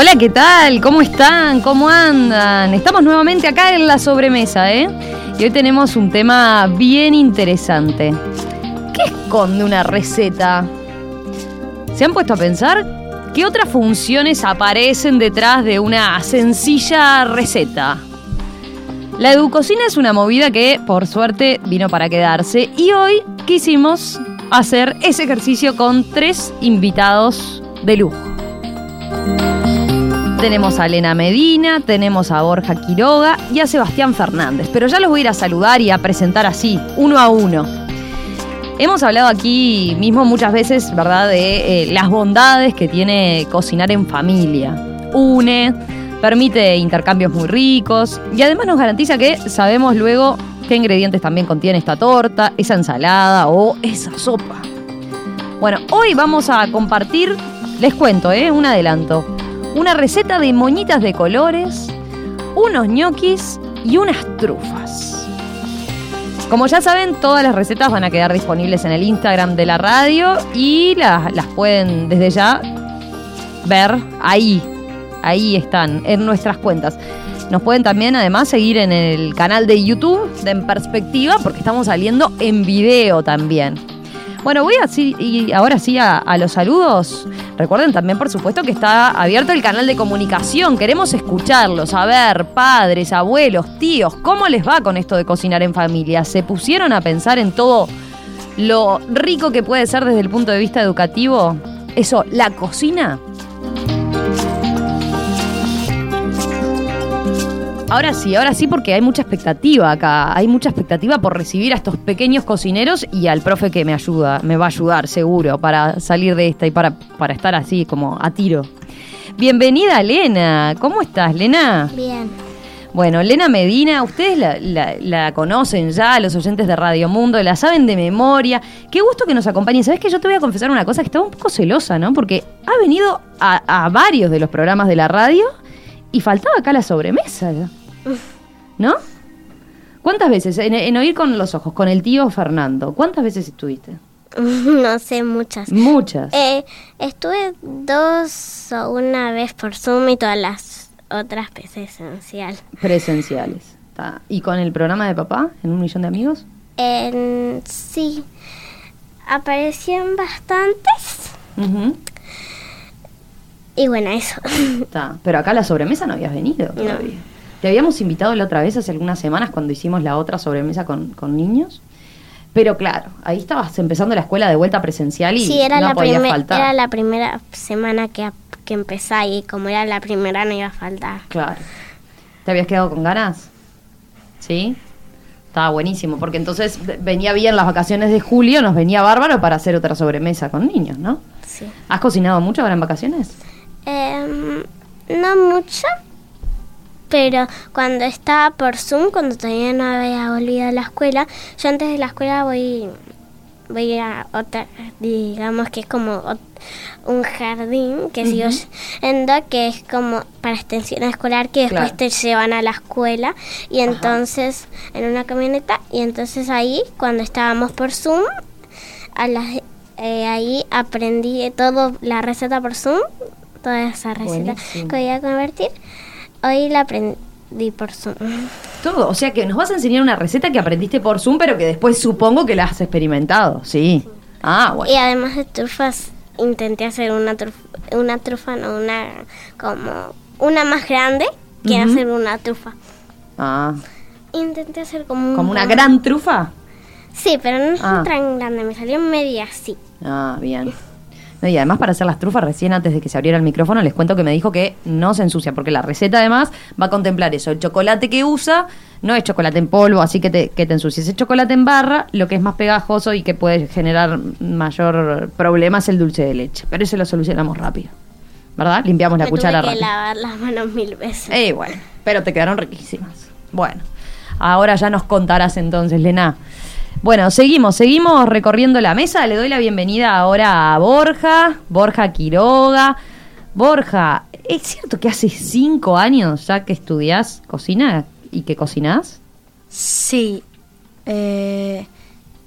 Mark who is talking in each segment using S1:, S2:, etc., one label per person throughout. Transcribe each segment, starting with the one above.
S1: Hola, ¿qué tal? ¿Cómo están? ¿Cómo andan? Estamos nuevamente acá en la sobremesa, ¿eh? Y hoy tenemos un tema bien interesante. ¿Qué esconde una receta? ¿Se han puesto a pensar? ¿Qué otras funciones aparecen detrás de una sencilla receta? La educocina es una movida que, por suerte, vino para quedarse y hoy quisimos hacer ese ejercicio con tres invitados de lujo. Tenemos a Elena Medina, tenemos a Borja Quiroga y a Sebastián Fernández, pero ya los voy a ir a saludar y a presentar así, uno a uno. Hemos hablado aquí mismo muchas veces, ¿verdad?, de eh, las bondades que tiene cocinar en familia. Une, permite intercambios muy ricos y además nos garantiza que sabemos luego qué ingredientes también contiene esta torta, esa ensalada o esa sopa. Bueno, hoy vamos a compartir, les cuento, ¿eh? un adelanto una receta de moñitas de colores, unos ñoquis y unas trufas. Como ya saben, todas las recetas van a quedar disponibles en el Instagram de la radio y las, las pueden desde ya ver ahí. Ahí están, en nuestras cuentas. Nos pueden también además seguir en el canal de YouTube de En Perspectiva porque estamos saliendo en video también. Bueno, voy así y ahora sí a, los saludos. Recuerden también, por supuesto, que está abierto el canal de comunicación. Queremos escucharlos, a ver, padres, abuelos, tíos, ¿cómo les va con esto de cocinar en familia? ¿Se pusieron a pensar en todo lo rico que puede ser desde el punto de vista educativo? Eso, la cocina. Ahora sí, ahora sí, porque hay mucha expectativa acá. Hay mucha expectativa por recibir a estos pequeños cocineros y al profe que me ayuda, me va a ayudar seguro para salir de esta y para, para estar así como a tiro. Bienvenida, Lena. ¿Cómo estás, Lena?
S2: Bien.
S1: Bueno, Lena Medina, ustedes la, conocen ya, los oyentes de Radio Mundo, la saben de memoria. Qué gusto que nos acompañen. Sabes que yo te voy a confesar una cosa que estaba un poco celosa, ¿no? Porque ha venido a, a varios de los programas de la radio y faltaba acá la sobremesa. ¿No? ¿Cuántas veces? En, oír con los ojos, con el tío Fernando, ¿cuántas veces estuviste?
S2: No sé, muchas.
S1: Muchas.
S2: Eh, estuve dos o una vez por Zoom y todas las otras presencial.
S1: Presenciales. ¿Y con el programa de papá, en un millón de amigos?
S2: sí. Aparecían bastantes. Y bueno, eso.
S1: Pero acá la sobremesa no habías venido todavía. Te habíamos invitado la otra vez hace algunas semanas cuando hicimos la otra sobremesa con, niños. Pero claro, ahí estabas empezando la escuela de vuelta presencial y
S2: sí, era
S1: no
S2: la
S1: podía faltar.
S2: Era la primera semana que, que empecé y como era la primera no iba a faltar.
S1: Claro. ¿Te habías quedado con ganas? ¿Sí? Estaba buenísimo, porque entonces venía bien las vacaciones de julio, nos venía bárbaro para hacer otra sobremesa con niños, ¿no?
S2: Sí.
S1: ¿Has cocinado mucho ahora en vacaciones?
S2: Em, no mucho, pero cuando estaba por Zoom, cuando todavía no había volvido a la escuela, yo antes de la escuela voy voy a otra, digamos que es como un jardín que sigo yendo, que es como para extensión escolar, que después te llevan a la escuela, y entonces en una camioneta, y entonces ahí, cuando estábamos por Zoom, a las, eh, ahí aprendí todo la receta por Zoom, toda esa receta que voy a convertir. Hoy la aprendí por Zoom.
S1: Todo, o sea que nos vas a enseñar una receta que aprendiste por Zoom, pero que después supongo que la has experimentado, sí. Ah, bueno.
S2: Y además de trufas, intenté hacer una trufa, una trufa, no una como una más grande que hacer una trufa.
S1: Ah.
S2: Intenté hacer como
S1: como una gran trufa.
S2: Sí, pero no es ah. tan grande, me salió media así.
S1: Ah, bien y además para hacer las trufas, recién antes de que se abriera el micrófono, les cuento que me dijo que no se ensucia, porque la receta además va a contemplar eso. El chocolate que usa no es chocolate en polvo, así que te, que te ensucies. Es chocolate en barra, lo que es más pegajoso y que puede generar mayor problema es el dulce de leche. Pero eso lo solucionamos rápido. ¿Verdad? Limpiamos la cuchara
S2: tuve que lavar las manos mil veces.
S1: Eh, bueno, pero te quedaron riquísimas. Bueno, ahora ya nos contarás entonces, Lena. Bueno, seguimos, seguimos recorriendo la mesa. Le doy la bienvenida ahora a Borja, Borja Quiroga. Borja, ¿es cierto que hace cinco años ya que estudias cocina y que cocinás?
S3: Sí. Eh,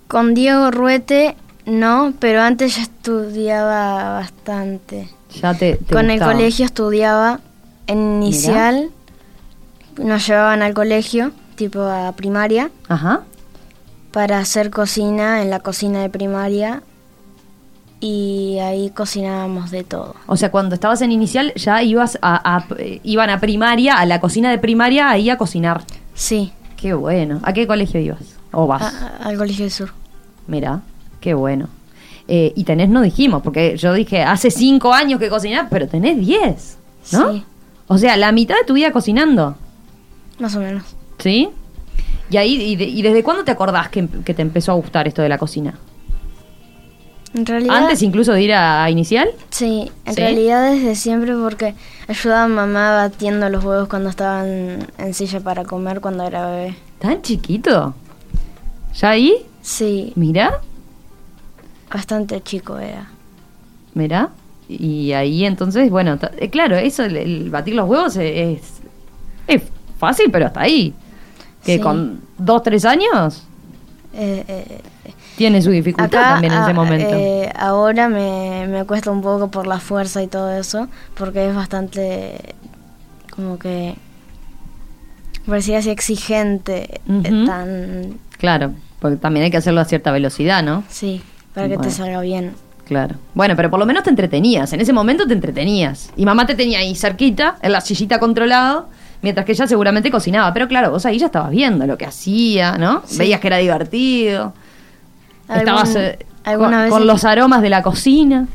S3: con Diego Ruete no, pero antes ya estudiaba bastante.
S1: Ya te, te
S3: Con el colegio estudiaba en inicial. Nos llevaban al colegio, tipo a primaria,
S1: Ajá.
S3: Para hacer cocina en la cocina de primaria. Y ahí cocinábamos de todo.
S1: O sea, cuando estabas en inicial ya ibas a, a- iban a primaria, a la cocina de primaria, ahí a cocinar.
S3: Sí,
S1: Qué bueno. ¿A qué colegio ibas? ¿O vas?
S3: a- al colegio del sur.
S1: Mira, qué bueno. Eh, y tenés, no dijimos, porque yo dije, hace cinco años que cocinás, pero tenés diez, ¿no?
S3: Sí.
S1: O sea, la mitad de tu vida cocinando,
S3: Más o menos.
S1: ¿sí? Y ahí, y, de- y desde cuándo te acordás que, que te empezó a gustar esto de la cocina?
S3: En realidad.
S1: ¿Antes incluso de ir a, a inicial?
S3: Sí, en
S1: ¿Sí?
S3: realidad desde siempre porque ayudaba a mamá batiendo los huevos cuando estaban en silla para comer cuando era bebé.
S1: ¿Tan chiquito? ¿Ya ahí?
S3: Sí,
S1: Mira,
S3: bastante chico era.
S1: mira. Y ahí entonces, bueno, eh, claro, eso, el, el batir los huevos es, es fácil, pero hasta ahí. Que
S3: Sí.
S1: con dos, tres años
S3: Eh, eh, eh,
S1: tiene su dificultad
S3: acá,
S1: también en ese
S3: ah,
S1: momento.
S3: eh, ahora me, me cuesta un poco por la fuerza y todo eso, porque es bastante como que por decir así exigente, tan
S1: Claro, porque también hay que hacerlo a cierta velocidad, ¿no?
S3: sí, para que te salga bien.
S1: Claro. Bueno, pero por lo menos te entretenías. En ese momento te entretenías. Y mamá te tenía ahí cerquita, en la sillita controlado, mientras que ella seguramente cocinaba. Pero claro, vos ahí ya estabas viendo lo que hacía, ¿no?
S3: Sí.
S1: Veías que era divertido. Estabas eh, con, con
S3: veces-
S1: los aromas de la cocina.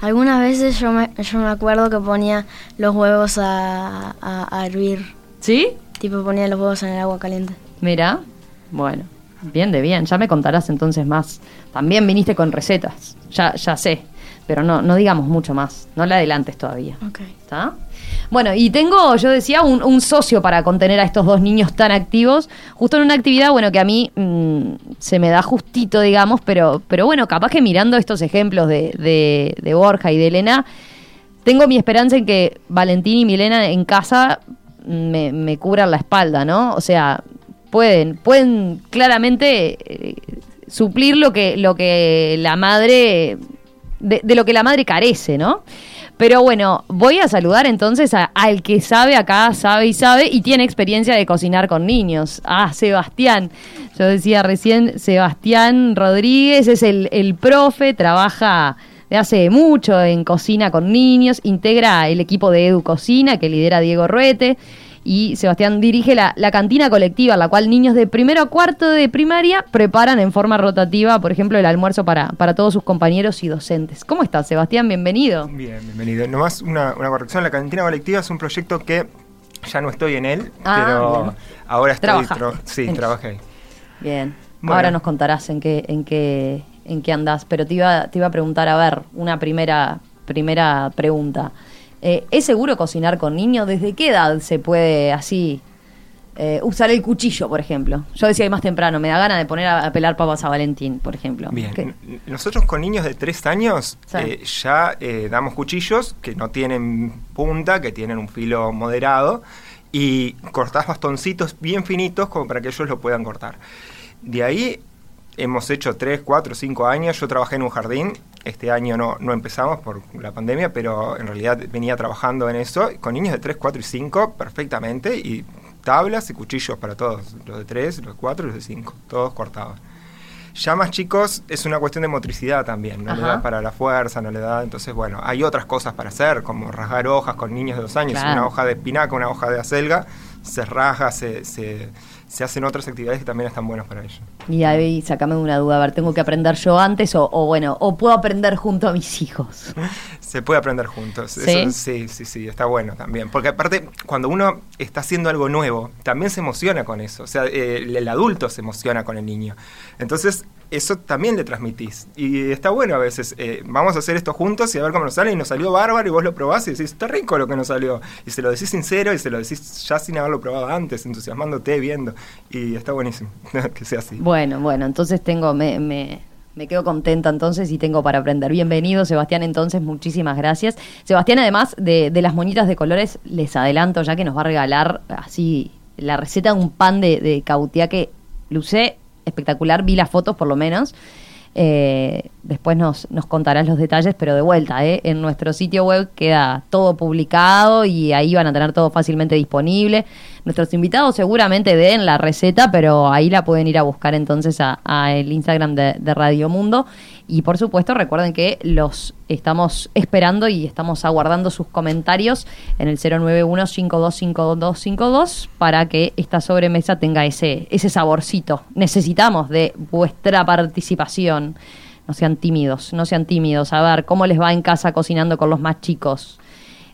S3: Algunas veces yo me, yo me acuerdo que ponía los huevos a, a- a hervir.
S1: ¿Sí?
S3: Tipo ponía los huevos en el agua caliente.
S1: Mira. Bueno, bien de bien. Ya me contarás entonces más. También viniste con recetas. Ya, ya sé. Pero no, no digamos mucho más. No le adelantes todavía.
S3: Ok.
S1: ¿Está? Bueno, y tengo, yo decía, un, socio para contener a estos dos niños tan activos, justo en una actividad, bueno, que a mí mm, se me da justito, digamos, pero, pero bueno, capaz que mirando estos ejemplos de, de, de Borja y de Elena, tengo mi esperanza en que Valentín y Milena en casa me, me cubran la espalda, ¿no? O sea, pueden, pueden claramente eh, suplir lo que, lo que la madre, de lo que la madre carece, ¿no? Pero bueno, voy a saludar entonces a- al que sabe acá, sabe y sabe, y tiene experiencia de cocinar con niños. Ah, Sebastián. Yo decía recién, Sebastián Rodríguez es el, el profe, trabaja de hace mucho en cocina con niños, integra el equipo de Edu Cocina que lidera Diego Ruete. Y Sebastián dirige la, la cantina colectiva, en la cual niños de primero a cuarto de primaria preparan en forma rotativa, por ejemplo, el almuerzo para, para todos sus compañeros y docentes. ¿Cómo estás, Sebastián? Bienvenido.
S4: Bien, bienvenido. Nomás una, una corrección, la cantina colectiva es un proyecto que ya no estoy en él,
S1: Ah,
S4: pero ahora estoy... Tro- sí,
S1: en
S4: trabajé ahí.
S1: Bien.
S4: Bueno.
S1: Ahora nos contarás en qué, en qué, en qué andás, pero te iba, te iba a preguntar, a ver, una primera, primera pregunta. Eh, ¿Es seguro cocinar con niños? ¿Desde qué edad se puede así eh, usar el cuchillo, por ejemplo? Yo decía ahí más temprano, me da ganas de poner a, a pelar papas a Valentín, por ejemplo.
S4: Bien, nosotros con niños de 3 años
S1: Sí.
S4: eh, ya damos cuchillos que no tienen punta, que tienen un filo moderado y cortás bastoncitos bien finitos como para que ellos lo puedan cortar. De ahí hemos hecho 3, 4, 5 años. Yo trabajé en un jardín. Este año no, no empezamos por la pandemia, pero en realidad venía trabajando en eso con niños de 3, 4 y 5 perfectamente y tablas y cuchillos para todos. Los de 3, los de 4 y los de 5. Todos cortaban. Ya más chicos es una cuestión de motricidad también, no le da para la fuerza, no le da, entonces bueno, hay otras cosas para hacer, como rasgar hojas con niños de dos años,
S1: Claro.
S4: una hoja de espinaca, una hoja de acelga, se rasga, se, se, se hacen otras actividades que también están buenas para ellos.
S1: Y ahí sacame una duda, a ver, ¿tengo que aprender yo antes o, o bueno, o puedo aprender junto a mis hijos?
S4: Se puede aprender juntos.
S1: ¿Sí?
S4: Eso, sí, sí, sí, está bueno también. Porque aparte, cuando uno está haciendo algo nuevo, también se emociona con eso. O sea, eh, el adulto se emociona con el niño. Entonces, eso también le transmitís. Y está bueno a veces, eh, vamos a hacer esto juntos y a ver cómo nos sale. Y nos salió bárbaro y vos lo probás y decís, está rico lo que nos salió. Y se lo decís sincero y se lo decís ya sin haberlo probado antes, entusiasmándote, viendo. Y está buenísimo que sea así.
S1: Bueno, bueno, entonces tengo, me, me, me quedo contenta entonces y tengo para aprender. Bienvenido, Sebastián, entonces, muchísimas gracias. Sebastián, además de, de las monitas de colores, les adelanto ya que nos va a regalar así la receta de un pan de, de lucé espectacular, vi las fotos por lo menos. Eh, después nos, nos contarás los detalles, pero de vuelta, ¿eh? en nuestro sitio web queda todo publicado y ahí van a tener todo fácilmente disponible. Nuestros invitados seguramente den la receta, pero ahí la pueden ir a buscar entonces a, a el Instagram de, de Radio Mundo. Y por supuesto, recuerden que los estamos esperando y estamos aguardando sus comentarios en el 091-525252 para que esta sobremesa tenga ese, ese saborcito. Necesitamos de vuestra participación. No sean tímidos, no sean tímidos. A ver, ¿cómo les va en casa cocinando con los más chicos?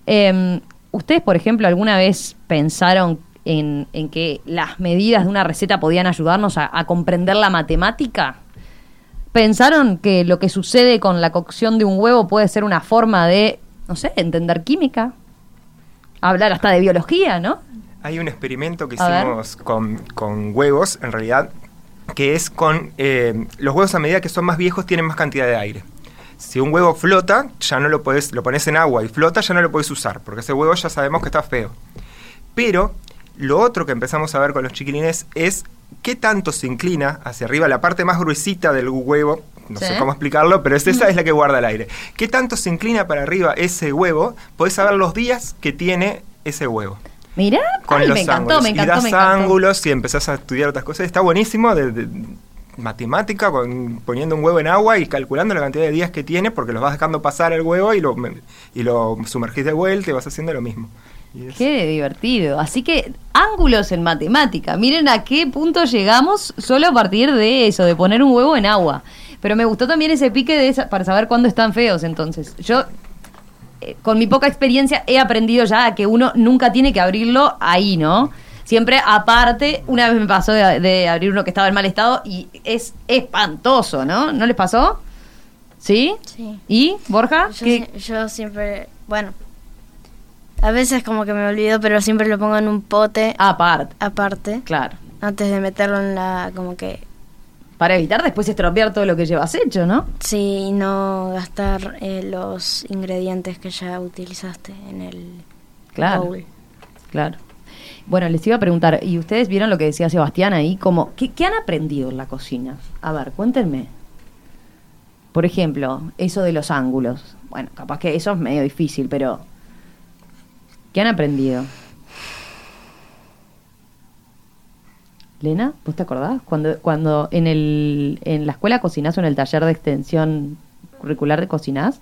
S1: Eh, ¿Ustedes, por ejemplo, alguna vez pensaron en, en, que las medidas de una receta podían ayudarnos a comprender la matemática? ¿Pensaron que lo que sucede con la cocción de un huevo puede ser una forma de, no sé, entender química? Hablar hasta de biología, ¿no?
S4: Hay un experimento que hicimos con, con, huevos, en realidad, que es con eh, los huevos a medida que son más viejos tienen más cantidad de aire. Si un huevo flota, ya no lo puedes, lo pones en agua y flota, ya no lo puedes usar, porque ese huevo ya sabemos que está feo. Pero lo otro que empezamos a ver con los chiquilines es qué tanto se inclina hacia arriba, la parte más gruesita del huevo, no ¿Sí? sé cómo explicarlo, pero es esa es la que guarda el aire. ¿Qué tanto se inclina para arriba ese huevo? Podés saber los días que tiene ese huevo.
S1: Mira,
S4: con
S1: Ay,
S4: los
S1: me encantó,
S4: ángulos.
S1: me encantó,
S4: y das
S1: me encantó.
S4: ángulos y empezás a estudiar otras cosas. Está buenísimo de, de, matemática, con, poniendo un huevo en agua y calculando la cantidad de días que tiene, porque los vas dejando pasar el huevo y lo, y lo sumergís de vuelta y vas haciendo lo mismo.
S1: Qué divertido. Así que ángulos en matemática. Miren a qué punto llegamos solo a partir de eso, de poner un huevo en agua. Pero me gustó también ese pique de esa, para saber cuándo están feos. Entonces, yo eh, con mi poca experiencia he aprendido ya que uno nunca tiene que abrirlo ahí, ¿no? Siempre aparte, una vez me pasó de, de abrir uno que estaba en mal estado y es espantoso, ¿no? ¿No les pasó? ¿Sí?
S3: Sí.
S1: ¿Y, Borja?
S3: Yo, si, yo siempre, bueno, a veces como que me olvido, pero siempre lo pongo en un pote.
S1: Aparte.
S3: Aparte.
S1: Claro.
S3: Antes de meterlo en la, como que...
S1: Para evitar después estropear todo lo que llevas hecho, ¿no?
S3: Sí, y no gastar eh, los ingredientes que ya utilizaste en el
S1: claro, bowl. Claro. Bueno, les iba a preguntar, ¿y ustedes vieron lo que decía Sebastián ahí? Como, ¿qué, ¿Qué han aprendido en la cocina? A ver, cuéntenme. Por ejemplo, eso de los ángulos. Bueno, capaz que eso es medio difícil, pero ¿Qué han aprendido? Lena, ¿vos te acordás? Cuando, cuando en, el, en la escuela cocinás o en el taller de extensión curricular de cocinás?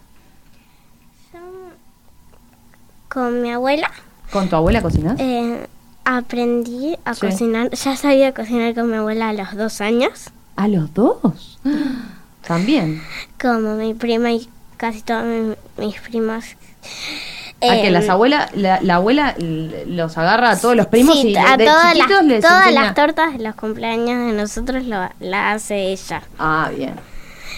S2: Con mi abuela.
S1: ¿Con tu abuela cocinás?
S2: Eh, aprendí a sí. cocinar. Ya sabía cocinar con mi abuela a los dos años.
S1: ¿A los dos? También.
S2: Como mi prima y casi todas mi, mis primas.
S1: A que las abuelas, la, la, abuela los agarra a todos los primos
S2: sí,
S1: y
S2: a
S1: de
S2: todas, las,
S1: les
S2: todas
S1: enseña...
S2: las tortas de los cumpleaños de nosotros lo, la hace ella.
S1: Ah, bien.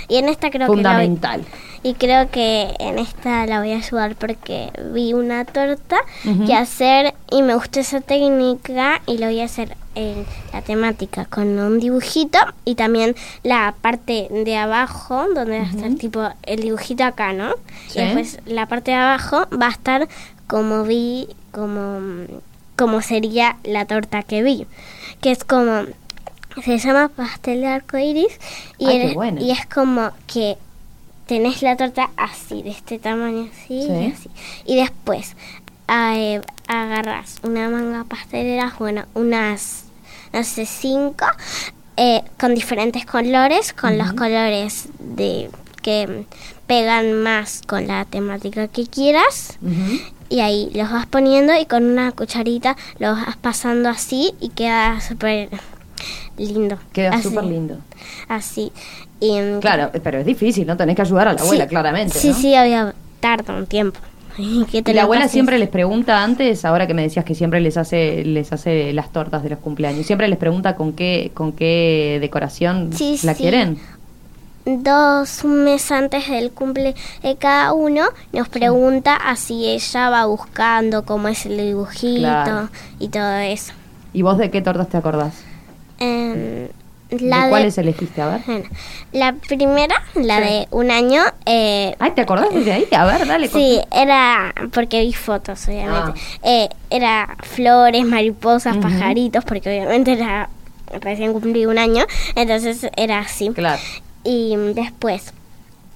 S2: Y en esta creo
S1: Fundamental.
S2: que la, y creo que en esta la voy a ayudar porque vi una torta uh -huh. que hacer y me gustó esa técnica y lo voy a hacer en la temática con un dibujito y también la parte de abajo donde va a estar uh tipo el dibujito acá, ¿no? ¿Sí? Y después la parte de abajo va a estar como vi, como, como sería la torta que vi, que es como se llama pastel de arco iris y,
S1: Ay, bueno.
S2: y es como que tenés la torta así, de este tamaño así
S1: sí.
S2: y así. Y después eh, agarras una manga pastelera, bueno, unas, no sé, cinco, eh, con diferentes colores, con uh -huh. los colores de que pegan más con la temática que quieras.
S1: Uh -huh.
S2: Y ahí los vas poniendo y con una cucharita los vas pasando así y queda súper lindo.
S1: Queda súper lindo.
S2: Así. Y,
S1: claro, pero es difícil, ¿no? Tenés que ayudar a la abuela,
S2: sí,
S1: claramente.
S2: Sí,
S1: ¿no?
S2: sí, había tarda un tiempo.
S1: ¿Y la abuela siempre les pregunta antes, ahora que me decías que siempre les hace les hace las tortas de los cumpleaños, siempre les pregunta con qué con qué decoración
S2: sí,
S1: la
S2: sí.
S1: quieren?
S2: Dos meses antes del cumple de cada uno nos pregunta así ella va buscando cómo es el dibujito
S1: claro.
S2: y todo eso.
S1: ¿Y vos de qué tortas te acordás?
S2: Eh,
S1: la ¿De cuáles de, elegiste? A ver.
S2: Bueno, la primera, la sí. de un año. Eh,
S1: Ay, ¿te acordás desde ahí? A ver, dale.
S2: Sí, era porque vi fotos, obviamente. Ah. Eh, era flores, mariposas, uh -huh. pajaritos, porque obviamente era recién cumplí un año, entonces era así.
S1: Claro.
S2: Y después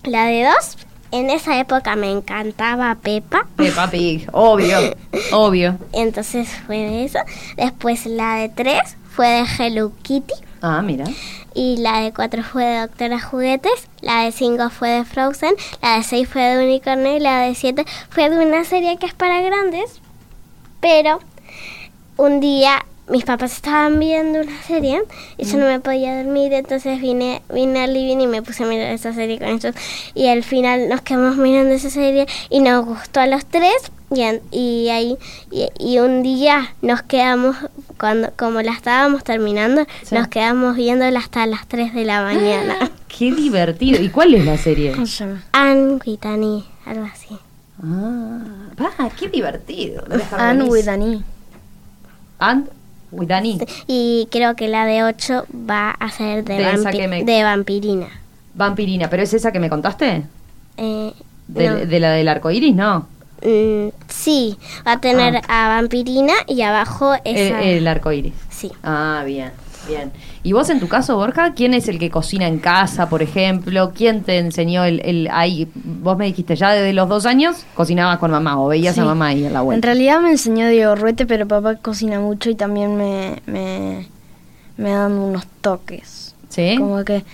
S2: La de dos, en esa época me encantaba Pepa.
S1: Peppa Pig, obvio, obvio.
S2: Entonces fue de eso. Después la de tres fue de Hello Kitty.
S1: Ah, mira.
S2: Y la de cuatro fue de Doctora Juguetes. La de cinco fue de Frozen. La de seis fue de Unicornio. Y la de siete fue de una serie que es para grandes. Pero un día mis papás estaban viendo una serie y yo no me podía dormir, entonces vine, vine al living y me puse a mirar esa serie con ellos. Y al final nos quedamos mirando esa serie y nos gustó a los tres. Y, y ahí y, y un día nos quedamos cuando como la estábamos terminando
S1: Sí.
S2: nos quedamos viéndola hasta las 3 de la mañana
S1: Qué divertido. ¿Y cuál es la serie?
S3: ¿Cómo se llama?
S2: Anne algo así
S1: Ah, va, qué divertido.
S3: Anne.
S1: And with an E.
S2: y creo que la de 8 va a ser de,
S1: De esa
S2: vampi-
S1: que me-
S2: de vampirina
S1: Vampirina, ¿pero es esa que me contaste?
S2: Eh,
S1: De,
S2: no.
S1: de la del arco iris, no.
S2: Mm, sí, va a tener a Vampirina y abajo
S1: El,
S2: esa.
S1: el arco iris.
S2: Sí.
S1: Ah, bien, bien. ¿Y vos en tu caso, Borja, quién es el que cocina en casa, por ejemplo? ¿Quién te enseñó el, el ahí? Vos me dijiste ya desde los dos años cocinabas con mamá o veías
S3: Sí.
S1: a mamá ahí en la
S3: En
S1: vuelta.
S3: realidad me enseñó Diego Ruete, pero papá cocina mucho y también me, me, me dan unos toques.
S1: ¿Sí?
S3: Como que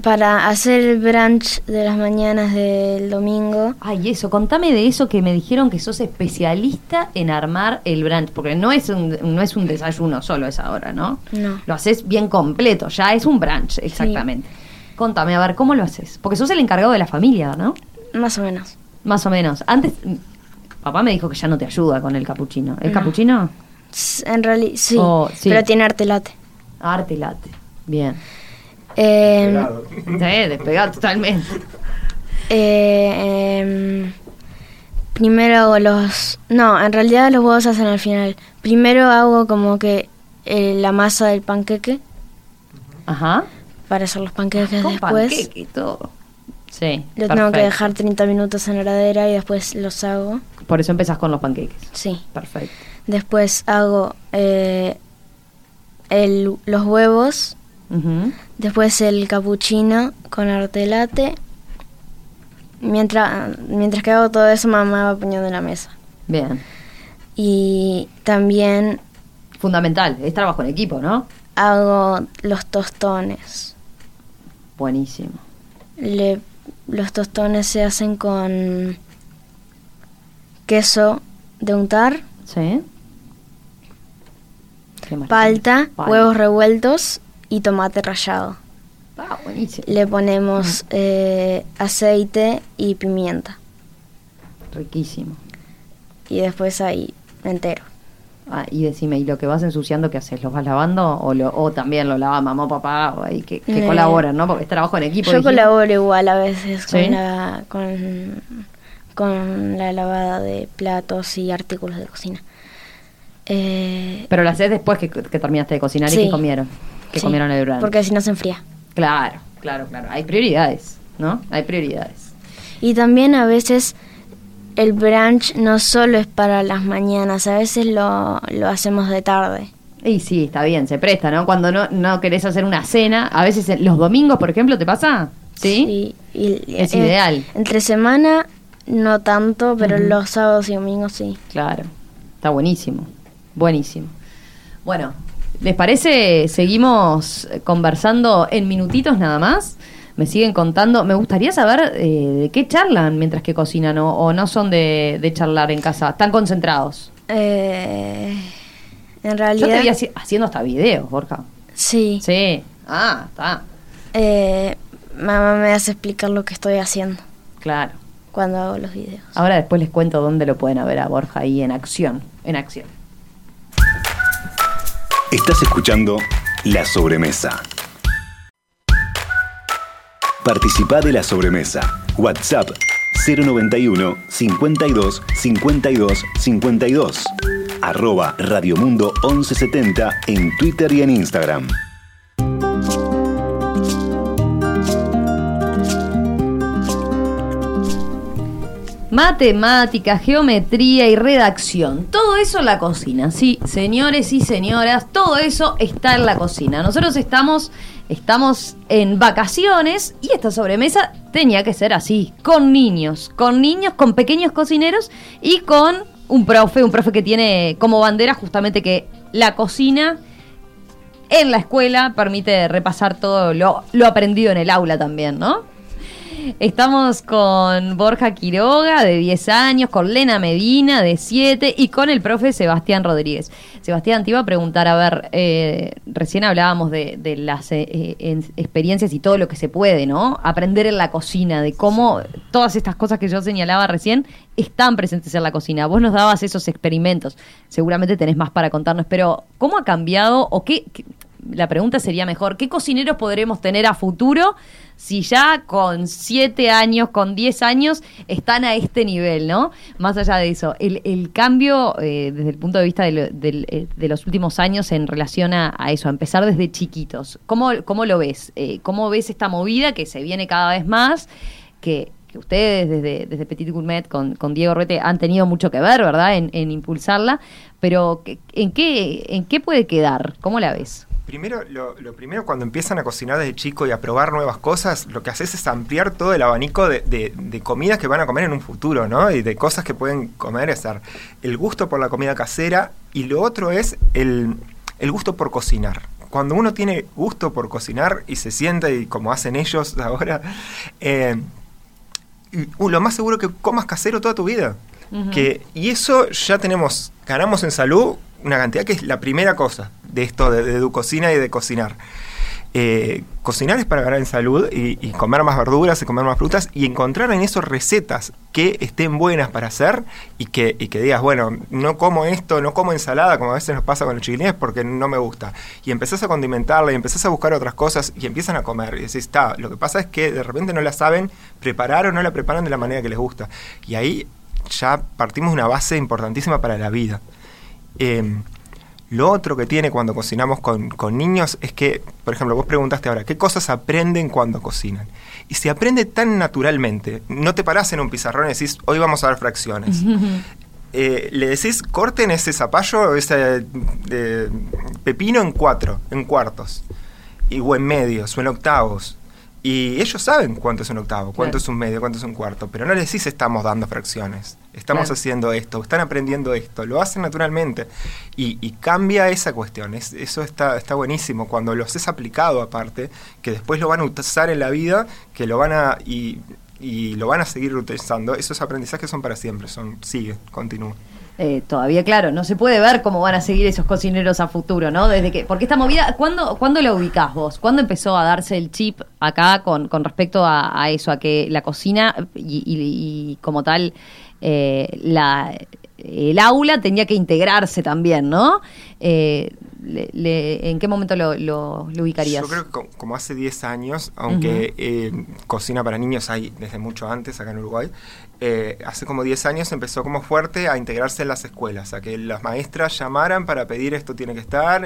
S3: para hacer el brunch de las mañanas del domingo,
S1: Ay, eso, contame de eso que me dijeron que sos especialista en armar el brunch, porque no es un, no es un desayuno solo esa hora, ¿no?
S3: No.
S1: Lo haces bien completo, ya es un brunch, exactamente. Contame, a ver, ¿cómo lo haces? Porque sos el encargado de la familia, ¿no?
S3: más o menos.
S1: Más o menos. Antes, papá me dijo que ya no te ayuda con el capuchino. ¿El
S3: No.
S1: capuchino?
S3: En realidad, sí,
S1: Oh, sí.
S3: pero tiene arte latte.
S1: Arte late. Bien.
S3: Eh,
S4: Pelado.
S1: Sí, despegado totalmente.
S3: eh, em, primero hago los... No, en realidad los huevos se hacen al final. Primero hago como que eh, la masa del panqueque
S1: Ajá.
S3: para hacer los panqueques
S1: Con
S3: después.
S1: panqueque y todo. Sí.
S3: Lo tengo que
S1: perfecto.
S3: dejar 30 minutos en la heladera y después los hago.
S1: Por eso empezás con los panqueques.
S3: Sí.
S1: Perfecto.
S3: Después hago eh, el, los huevos. Después el capuchino con arte latte. Mientras, mientras que hago todo eso, mamá va poniendo en la mesa.
S1: Bien.
S3: Y también
S1: Fundamental. Es trabajo en equipo, ¿no?
S3: hago los tostones.
S1: Buenísimo.
S3: Le- los tostones se hacen con queso de untar,
S1: ¿Sí?
S3: Palta,
S1: Palta.
S3: huevos revueltos y tomate rallado.
S1: Ah, buenísimo.
S3: Le ponemos eh, aceite y pimienta.
S1: Riquísimo.
S3: Y después ahí entero.
S1: Ah, y decime, ¿y lo que vas ensuciando qué haces? ¿Lo vas lavando o, lo, o también lo lava mamá o papá? O ahí que, que
S3: Eh,
S1: colaboran, ¿no? Porque es trabajo en equipo.
S3: Yo
S1: dijiste.
S3: colaboro igual a veces
S1: ¿Sí?
S3: con, la, con, con la lavada de platos y artículos de cocina. Eh,
S1: Pero lo haces después que, que terminaste de cocinar y que comieron. Que
S3: sí,
S1: comieron el brunch.
S3: Porque si no se enfría.
S1: Claro, claro, claro. Hay prioridades, ¿no? Hay prioridades.
S3: Y también a veces el brunch no solo es para las mañanas, a veces lo, lo hacemos de tarde.
S1: Y sí, está bien, se presta, ¿no? Cuando no, no querés hacer una cena, a veces los domingos, por ejemplo, ¿te pasa? ¿Sí?
S3: Y-
S1: Es
S3: eh,
S1: ideal.
S3: Entre semana no tanto, pero los sábados y domingos sí.
S1: Claro, está buenísimo, buenísimo. Bueno, ¿les parece? Seguimos conversando en minutitos nada más. Me siguen contando. Me gustaría saber eh, de qué charlan mientras que cocinan o, o no son de, de charlar en casa. Están concentrados.
S3: Eh, en
S1: Yo
S3: realidad...
S1: te vi haci- haciendo hasta videos, Borja.
S3: Sí.
S1: Sí. Ah, está.
S3: Eh, mamá me hace explicar lo que estoy haciendo
S1: Claro.
S3: cuando hago los videos.
S1: Ahora después les cuento dónde lo pueden ver a Borja ahí en acción. En acción.
S5: Estás escuchando La Sobremesa. Participa de La Sobremesa. WhatsApp 091 52 52 52. Arroba Radiomundo 1170 en Twitter y en Instagram.
S1: Matemática, geometría y redacción. Todo eso en la cocina. Sí, señores y señoras, todo eso está en la cocina. Nosotros estamos, estamos en vacaciones y esta sobremesa tenía que ser así, con niños, con niños, con pequeños cocineros y con un profe, un profe que tiene como bandera justamente que la cocina en la escuela permite repasar todo lo, lo aprendido en el aula también, ¿no? Estamos con Borja Quiroga, de 10 años, con Lena Medina, de 7, y con el profe Sebastián Rodríguez. Sebastián, te iba a preguntar, a ver, eh, recién hablábamos de, las eh, experiencias y todo lo que se puede, ¿no? Aprender en la cocina, de cómo todas estas cosas que yo señalaba recién están presentes en la cocina. Vos nos dabas esos experimentos, seguramente tenés más para contarnos, pero ¿cómo ha cambiado o qué la pregunta sería mejor, ¿qué cocineros podremos tener a futuro si ya con 7 años, con 10 años están a este nivel, ¿no? Más allá de eso, el, el cambio eh, desde el punto de vista de, lo, eh, de, los últimos años en relación a, eso, a empezar desde chiquitos, ¿cómo, cómo lo ves? Eh, ¿Cómo ves esta movida que se viene cada vez más? Que, ustedes desde, desde Petit Gourmet con, con, Diego Rete han tenido mucho que ver, ¿verdad?, en, en impulsarla, pero ¿en qué, ¿en qué puede quedar? ¿Cómo la ves?
S4: Primero, lo, lo, primero, cuando empiezan a cocinar desde chico y a probar nuevas cosas, lo que haces es ampliar todo el abanico de, de, de, comidas que van a comer en un futuro, ¿no? Y de cosas que pueden comer, es decir, el gusto por la comida casera y lo otro es el, el gusto por cocinar. Cuando uno tiene gusto por cocinar y se sienta y como hacen ellos ahora, eh, lo más seguro que comas casero toda tu vida. Uh -huh. que, y eso ya tenemos, ganamos en salud una cantidad que es la primera cosa de esto de, de, de cocina y de cocinar. Eh, cocinar es para ganar en salud y, y, comer más verduras y comer más frutas y encontrar en eso recetas que estén buenas para hacer y que, y que digas, bueno, no como esto, no como ensalada, como a veces nos pasa con los chiquilines porque no me gusta. Y empezás a condimentarla y empezás a buscar otras cosas y empiezan a comer. Y decís, está, lo que pasa es que de repente no la saben preparar o no la preparan de la manera que les gusta. Y ahí ya partimos una base importantísima para la vida. Eh, lo otro que tiene cuando cocinamos con, con, niños es que, por ejemplo, vos preguntaste ahora, ¿qué cosas aprenden cuando cocinan? Y se aprende tan naturalmente. No te parás en un pizarrón y decís, hoy vamos a dar fracciones. eh, le decís, corten ese zapallo, ese eh, pepino en cuatro, en cuartos. Y, o en medios, o en octavos. Y ellos saben cuánto es un octavo, cuánto claro. es un medio, cuánto es un cuarto, pero no les decís estamos dando fracciones, estamos claro. haciendo esto, están aprendiendo esto, lo hacen naturalmente y, y cambia esa cuestión, es, eso está, está buenísimo cuando lo haces aplicado aparte, que después lo van a usar en la vida, que lo van a y, y lo van a seguir utilizando, esos aprendizajes son para siempre, son sigue, continúa.
S1: Eh, todavía, claro, no se puede ver cómo van a seguir esos cocineros a futuro, ¿no? Desde que, porque esta movida, ¿cuándo, ¿cuándo la ubicás vos? ¿Cuándo empezó a darse el chip acá con, con respecto a, a eso, a que la cocina y, y, y como tal, eh, la, el aula tenía que integrarse también, ¿no? Eh, le, le, ¿En qué momento lo, lo, lo, ubicarías?
S4: Yo creo que como hace 10 años, aunque uh -huh. eh, cocina para niños hay desde mucho antes acá en Uruguay, eh, hace como 10 años empezó como fuerte a integrarse en las escuelas, a que las maestras llamaran para pedir esto tiene que estar,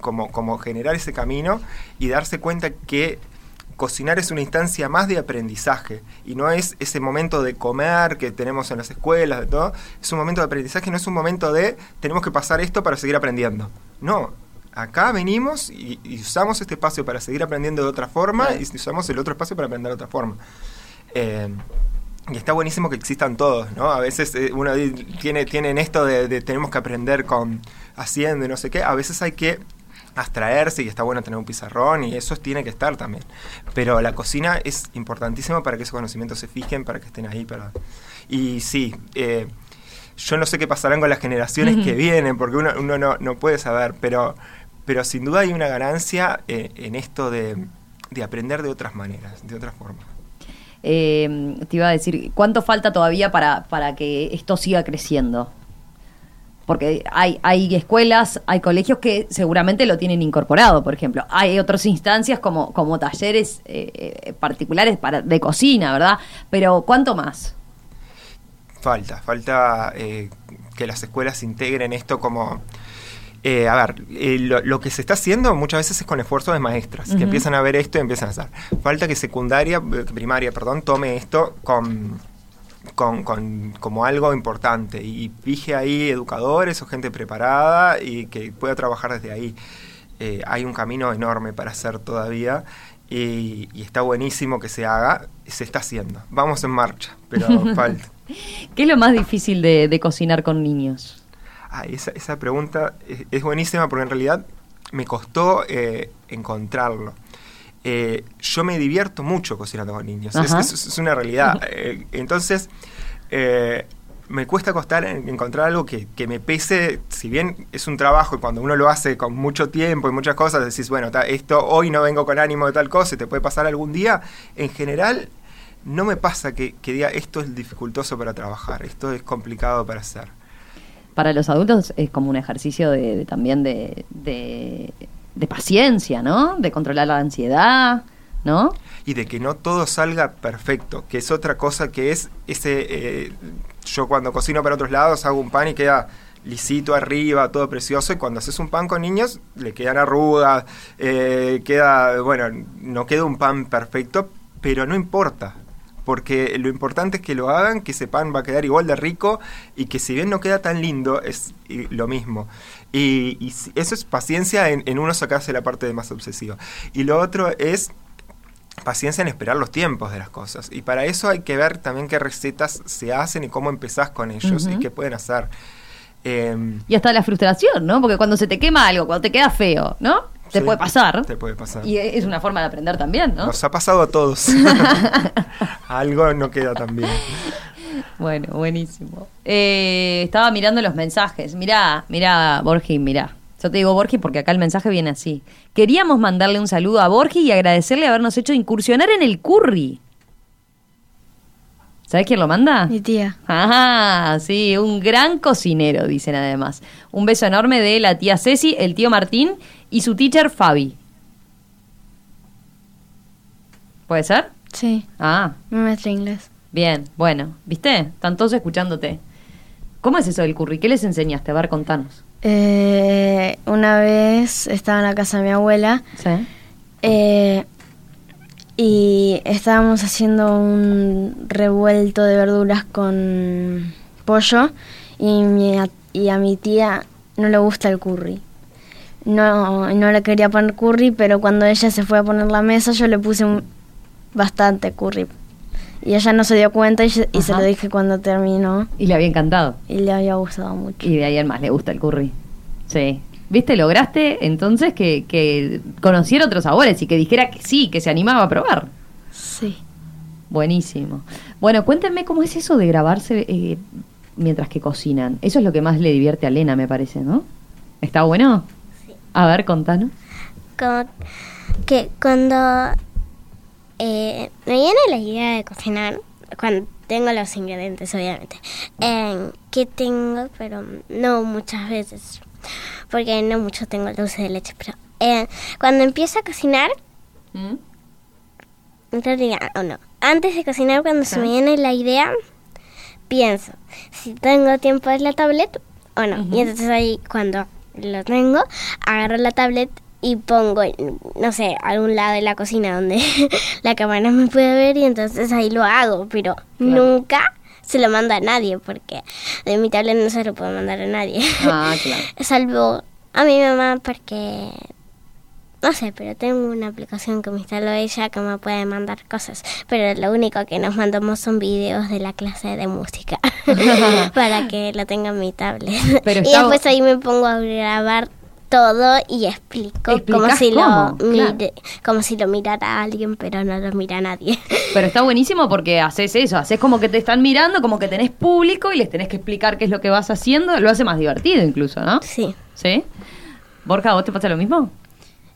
S4: como, como generar ese camino y darse cuenta que cocinar es una instancia más de aprendizaje y no es ese momento de comer que tenemos en las escuelas, de todo, es un momento de aprendizaje, no es un momento de tenemos que pasar esto para seguir aprendiendo. No, acá venimos y, y usamos este espacio para seguir aprendiendo de otra forma y usamos el otro espacio para aprender de otra forma. Eh, y está buenísimo que existan todos, ¿no? A veces eh, uno tiene, tiene esto de, de, tenemos que aprender con haciendo y no sé qué, a veces hay que abstraerse y está bueno tener un pizarrón y eso tiene que estar también. Pero la cocina es importantísima para que esos conocimientos se fijen, para que estén ahí. Para... Y sí, eh, yo no sé qué pasarán con las generaciones uh -huh. que vienen, porque uno, uno no, no, puede saber, pero, pero sin duda hay una ganancia eh, en esto de, de aprender de otras maneras, de otras formas.
S1: Eh, te iba a decir, ¿cuánto falta todavía para, para que esto siga creciendo? Porque hay, hay escuelas, hay colegios que seguramente lo tienen incorporado, por ejemplo. Hay otras instancias como, como talleres eh, particulares para, de cocina, ¿verdad? Pero ¿cuánto más?
S4: Falta, falta eh, que las escuelas integren esto como eh, a ver, eh, lo, lo, que se está haciendo muchas veces es con esfuerzo de maestras, uh -huh. que empiezan a ver esto y empiezan a hacer. Falta que secundaria, primaria, perdón, tome esto con, con, con- como algo importante y fije ahí educadores o gente preparada y que pueda trabajar desde ahí. Eh, hay un camino enorme para hacer todavía y, y está buenísimo que se haga, se está haciendo. Vamos en marcha, pero falta.
S1: ¿Qué es lo más difícil de, de cocinar con niños?
S4: Ah, esa, esa pregunta es, es buenísima porque en realidad me costó eh, encontrarlo. Eh, yo me divierto mucho cocinando con niños, es,
S1: Ajá.
S4: es- es una realidad. Eh, entonces, eh, me cuesta costar en- encontrar algo que, que me pese, si bien es un trabajo y cuando uno lo hace con mucho tiempo y muchas cosas, decís, bueno, ta- esto hoy no vengo con ánimo de tal cosa, y te puede pasar algún día. En general, no me pasa que, que diga esto es dificultoso para trabajar, esto es complicado para hacer.
S1: Para los adultos es como un ejercicio de, de- también de, de, de paciencia, ¿no? De controlar la ansiedad, ¿no?
S4: y de que no todo salga perfecto, que es otra cosa que es ese, eh, yo cuando cocino para otros lados hago un pan y queda lisito arriba, todo precioso, y cuando haces un pan con niños le quedan arrugas, eh, queda, bueno, no queda un pan perfecto, pero no importa. Porque lo importante es que lo hagan, que ese pan va a quedar igual de rico y que si bien no queda tan lindo, es lo mismo. Y, y eso es paciencia en, en uno sacarse la parte de más obsesiva. Y lo otro es paciencia en esperar los tiempos de las cosas. Y para eso hay que ver también qué recetas se hacen y cómo empezás con ellos
S1: Ujú.
S4: y qué pueden hacer. Em,
S1: Y hasta la frustración, ¿no? Porque cuando se te quema algo, cuando te queda feo, ¿no? Te
S4: sí,
S1: puede pasar.
S4: Te puede pasar.
S1: Y es una forma de aprender también, ¿no?
S4: Nos ha pasado a todos. Algo no queda tan bien.
S1: Bueno, buenísimo. Eh, estaba mirando los mensajes. Mirá, mirá, Borgi, mirá. Yo te digo Borgi porque acá el mensaje viene así. Queríamos mandarle un saludo a Borgi y agradecerle habernos hecho incursionar en el curry. ¿Sabes quién lo manda?
S3: Mi tía.
S1: Ah, sí, un gran cocinero, dicen además. Un beso enorme de la tía Ceci, el tío Martín y su teacher Fabi. ¿Puede ser?
S3: Sí,
S1: Ah,
S3: mi maestra inglés.
S1: Bien, bueno, ¿viste? Están todos escuchándote. ¿Cómo es eso del curry? ¿Qué les enseñaste? A ver, contanos.
S3: Eh, una vez estaba en la casa de mi abuela
S1: Sí.
S3: eh, y estábamos haciendo un revuelto de verduras con pollo y, mi a- y a mi tía no le gusta el curry. No, no le quería poner curry, pero cuando ella se fue a poner la mesa yo le puse un- bastante curry. Y ella no se dio cuenta y, se- y se
S1: Ajá.
S3: lo dije cuando terminó
S1: Y le había encantado.
S3: y le había gustado mucho.
S1: Y de ahí en más le gusta el curry. Sí. ¿Viste? Lograste entonces que, que conociera otros sabores y que dijera que sí, que se animaba a probar.
S3: Sí.
S1: Buenísimo. Bueno, cuéntenme cómo es eso de grabarse eh, mientras que cocinan. Eso es lo que más le divierte a Lena, me parece, ¿no? ¿Está bueno?
S2: Sí.
S1: A ver, contanos.
S2: Como que cuando eh, me viene la idea de cocinar, cuando tengo los ingredientes, obviamente, eh, que tengo, pero no muchas veces, porque no mucho tengo dulce de leche, pero eh, cuando empiezo a cocinar,
S1: ¿Mm?
S2: en realidad, o no, antes de cocinar, cuando se me viene la idea, pienso si tengo tiempo en la tablet o no.
S1: Ujú.
S2: Y entonces ahí, cuando lo tengo, agarro la tablet y pongo, en, no sé, algún lado de la cocina donde la cámara me puede ver y entonces ahí lo hago, pero
S1: Claro.
S2: nunca se lo mando a nadie porque de mi tablet no se lo puedo mandar a nadie.
S1: Ah, claro.
S2: Salvo a mi mamá porque no sé, pero tengo una aplicación que me instaló ella que me puede mandar cosas. Pero lo único que nos mandamos son videos de la clase de música para que lo tenga en mi tablet.
S1: Pero
S2: y después ahí me pongo a grabar todo y explico como
S1: ¿Explicás
S2: si
S1: cómo?
S2: lo
S1: Claro.
S2: mire- como si lo mirara alguien, pero no lo mira nadie.
S1: Pero está buenísimo porque haces eso, haces como que te están mirando, como que tenés público y les tenés que explicar qué es lo que vas haciendo. Lo hace más divertido incluso, ¿no?
S2: sí.
S1: ¿Sí? Borja, ¿vos te pasa lo mismo?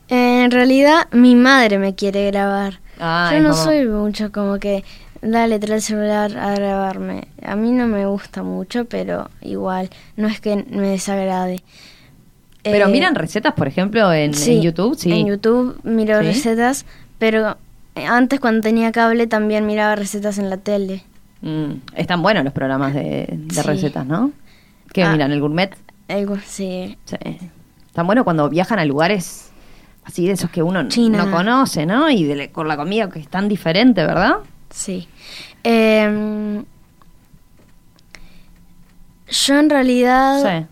S3: Eh, en realidad, mi madre me quiere grabar.
S1: Ah,
S3: Yo no soy mucho como que, dale, trae el celular a grabarme. A mí no me gusta mucho, pero igual, no es que me desagrade.
S1: Pero
S3: Eh,
S1: miran recetas, por ejemplo, en,
S3: sí,
S1: en YouTube, sí.
S3: En YouTube miro
S1: Sí.
S3: recetas, pero eh, antes cuando tenía cable también miraba recetas en la tele.
S1: Mm, están buenos los programas de, de
S3: Sí.
S1: recetas, ¿no? ¿Qué
S3: Ah.
S1: miran? ¿El gourmet?
S3: Algo sí.
S1: Sí. Están buenos cuando viajan a lugares así de esos que uno
S3: China.
S1: no conoce, ¿no? Y de, con la comida que es tan diferente, ¿verdad?
S3: Sí. Eh, Yo en realidad
S1: Sí.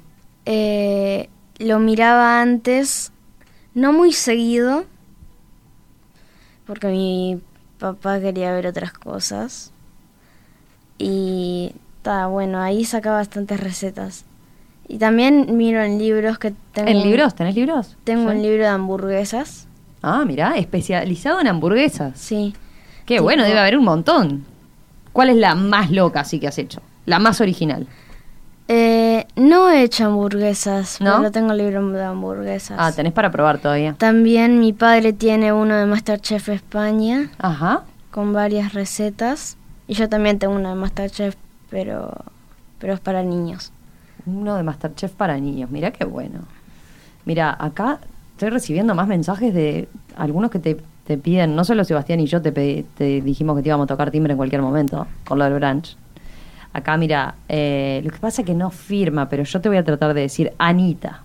S3: eh, lo miraba antes, no muy seguido, porque mi papá quería ver otras cosas. Y está bueno, ahí sacaba bastantes recetas. Y también miro en libros que tengo.
S1: ¿En libros? ¿Tenés libros?
S3: Tengo
S1: Sí.
S3: un libro de hamburguesas.
S1: Ah, mirá, especializado en hamburguesas.
S3: Sí.
S1: Qué
S3: Tipo-
S1: bueno, debe haber un montón. ¿Cuál es la más loca así que has hecho? La más original.
S3: Eh, no he hecho hamburguesas,
S1: ¿No?
S3: pero tengo libro de hamburguesas.
S1: Ah, tenés para probar todavía.
S3: También mi padre tiene uno de Masterchef España
S1: Ajá.
S3: con varias recetas. Y yo también tengo uno de Masterchef, pero, pero es para niños.
S1: Uno de Masterchef para niños. Mirá qué bueno. Mira, acá estoy recibiendo más mensajes de algunos que te, te piden, no solo Sebastián y yo te, te dijimos que te íbamos a tocar timbre en cualquier momento con lo del brunch. Acá, mira, eh, lo que pasa es que no firma, pero yo te voy a tratar de decir Anita.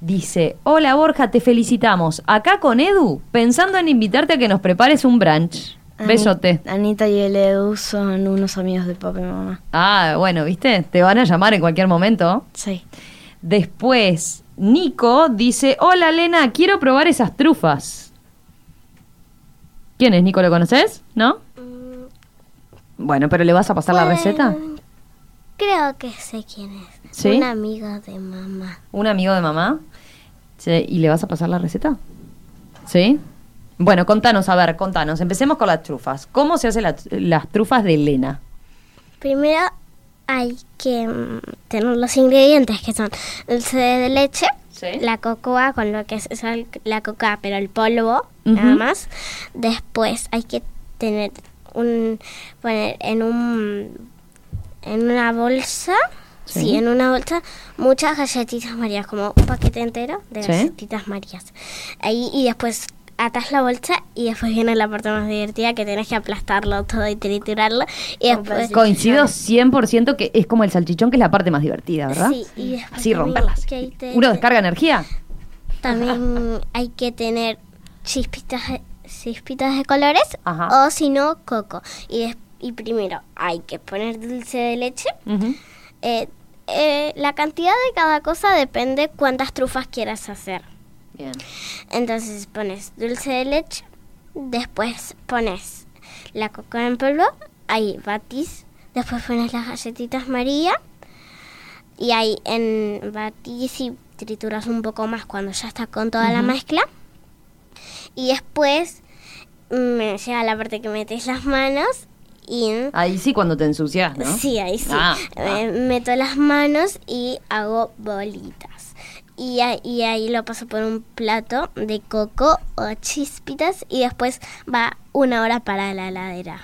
S1: Dice, hola Borja, te felicitamos. Acá con Edu, pensando en invitarte a que nos prepares un brunch.
S3: Ani-
S1: Besote.
S3: Anita y el Edu son unos amigos de papá y mamá.
S1: Ah, bueno, ¿viste? Te van a llamar en cualquier momento.
S3: Sí.
S1: Después, Nico dice, hola Lena, quiero probar esas trufas. ¿Quién es Nico? ¿Lo conoces? ¿No? Bueno, pero le vas a pasar la receta.
S2: Creo que sé quién es.
S1: ¿Sí?
S2: Un amigo de mamá.
S1: ¿Un amigo de mamá? Sí, ¿Y le vas a pasar la receta? ¿Sí? Bueno, contanos, a ver, contanos. Empecemos con las trufas. ¿Cómo se hacen la- las trufas de Lena?
S2: Primero hay que mm, tener los ingredientes que son dulce de leche,
S1: Sí.
S2: la cocoa con lo que es la cocoa, pero el polvo, nada más. Después hay que tener un poner en un en una bolsa,
S1: Sí.
S2: sí, en una bolsa muchas galletitas marías, como un paquete entero de
S1: Sí.
S2: galletitas marías. Ahí y después atas la bolsa y después viene la parte más divertida que tenés que aplastarlo todo y triturarlo y después
S1: Coincido 100% que es como el salchichón, que es la parte más divertida, ¿verdad?
S2: Sí, y después
S1: Así romperlas.
S2: te-
S1: Uno descarga energía.
S2: También hay que tener chispitas de, chispitas de colores
S1: Ajá.
S2: o si no coco. Y, des- y primero hay que poner dulce de leche.
S1: Ujú.
S2: Eh, eh, la cantidad de cada cosa depende cuántas trufas quieras hacer.
S1: Bien.
S2: Entonces pones dulce de leche, después pones la coca en polvo, ahí batís, después pones las galletitas María y ahí en batís y trituras un poco más cuando ya está con toda la mezcla. Y después me llega la parte que metes las manos
S1: Ahí sí cuando te ensucias, ¿no?
S2: Sí, ahí sí.
S1: Ah,
S2: Eh, meto las manos y hago bolitas. Y, ahí- y ahí lo paso por un plato de coco o chispitas y después va una hora para la heladera.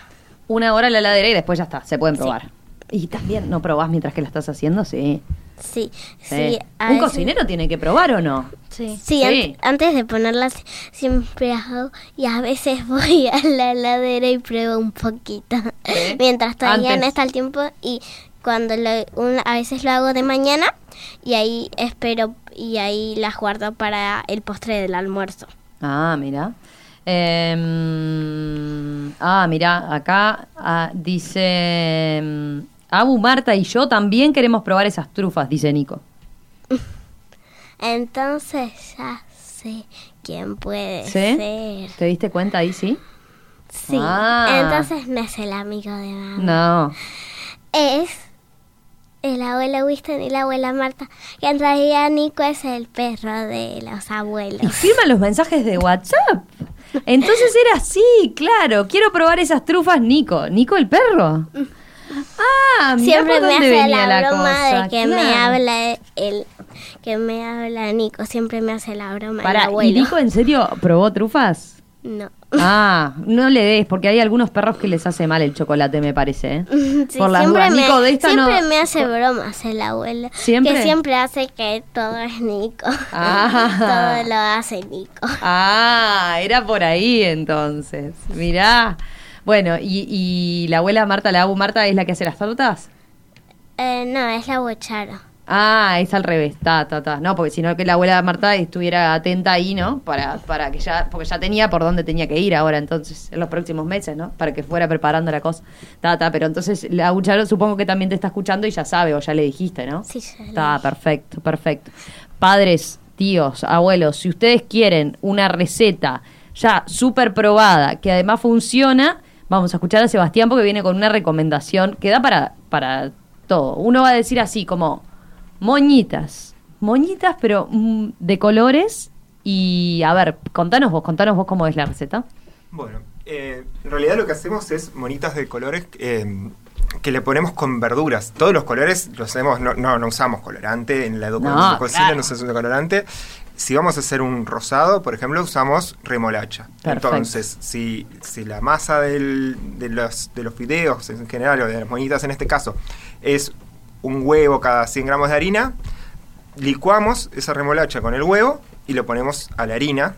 S1: Una hora en la heladera y después ya está, se pueden probar. Y también, ¿no probás mientras que la estás haciendo? Sí.
S2: Sí, sí.
S1: ¿Un cocinero tiene que probar o no?
S3: Sí.
S2: Sí,
S1: Sí.
S2: ant- antes de ponerlas siempre hago y a veces voy a la heladera y pruebo un poquito.
S1: Sí.
S2: Mientras todavía
S1: Antes.
S2: no está el tiempo y cuando lo, un- a veces lo hago de mañana y ahí espero y ahí las guardo para el postre del almuerzo.
S1: Ah, mira. Em, ah, mira, acá ah, dice em, Abu, Marta y yo también queremos probar esas trufas, dice Nico.
S2: Entonces ya sé quién puede
S1: ¿Sí?
S2: ser.
S1: ¿Te diste cuenta ahí, sí?
S2: Sí.
S1: Ah.
S2: Entonces no es el amigo de mamá.
S1: No.
S2: Es el abuelo Winston y la abuela Marta. Que en realidad Nico es el perro de los abuelos.
S1: Y firman los mensajes de WhatsApp. Entonces era así, claro. Quiero probar esas trufas, Nico. ¿Nico el perro? Ah,
S2: Siempre me hace la,
S1: la
S2: broma
S1: cosa,
S2: de que me habla el que me habla Nico. Siempre me hace la broma el
S1: Pará, ¿y
S2: abuelo.
S1: Nico en serio probó trufas?
S2: No.
S1: Ah, no le des, porque hay algunos perros que les hace mal el chocolate, me parece. ¿eh?
S2: Sí,
S1: Por las
S2: siempre
S1: dudas.
S2: me,
S1: Nico, de esta
S2: siempre
S1: no-
S2: me hace bromas el abuelo.
S1: ¿Siempre?
S2: Que siempre hace que todo es Nico.
S1: Ah.
S2: todo lo hace Nico.
S1: Ah, era por ahí entonces. Mirá. Bueno, ¿y, y la abuela Marta, la abu Marta, es la que hace las tortas?
S2: Eh, no, es la bochara.
S1: Ah, es al revés, ta, ta, ta. No, porque si no que la abuela Marta estuviera atenta ahí, ¿no? Para, para que ya, porque ya tenía por dónde tenía que ir ahora, entonces, en los próximos meses, ¿no? Para que fuera preparando la cosa. Ta, ta, pero entonces la Ucharo supongo que también te está escuchando y ya sabe, o ya le dijiste, ¿no?
S2: Sí, ya le
S1: Está
S2: dije.
S1: perfecto, perfecto. Padres, tíos, abuelos, si ustedes quieren una receta ya súper probada, que además funciona, vamos a escuchar a Sebastián porque viene con una recomendación que da para, para todo. Uno va a decir así como moñitas, moñitas pero mm, de colores y a ver, contanos vos, contanos vos cómo es la receta.
S4: Bueno, eh, en realidad lo que hacemos es monitas de colores eh, que le ponemos con verduras. Todos los colores los hacemos, no, no, no usamos colorante, en la
S1: No,
S4: en la cocina
S1: claro.
S4: no se usa colorante. Si vamos a hacer un rosado, por ejemplo, usamos remolacha.
S1: Perfecto.
S4: Entonces, si, si la masa del- de, los, de los fideos en general, o de las monitas en este caso, es un huevo cada 100 gramos de harina, licuamos esa remolacha con el huevo y lo ponemos a la harina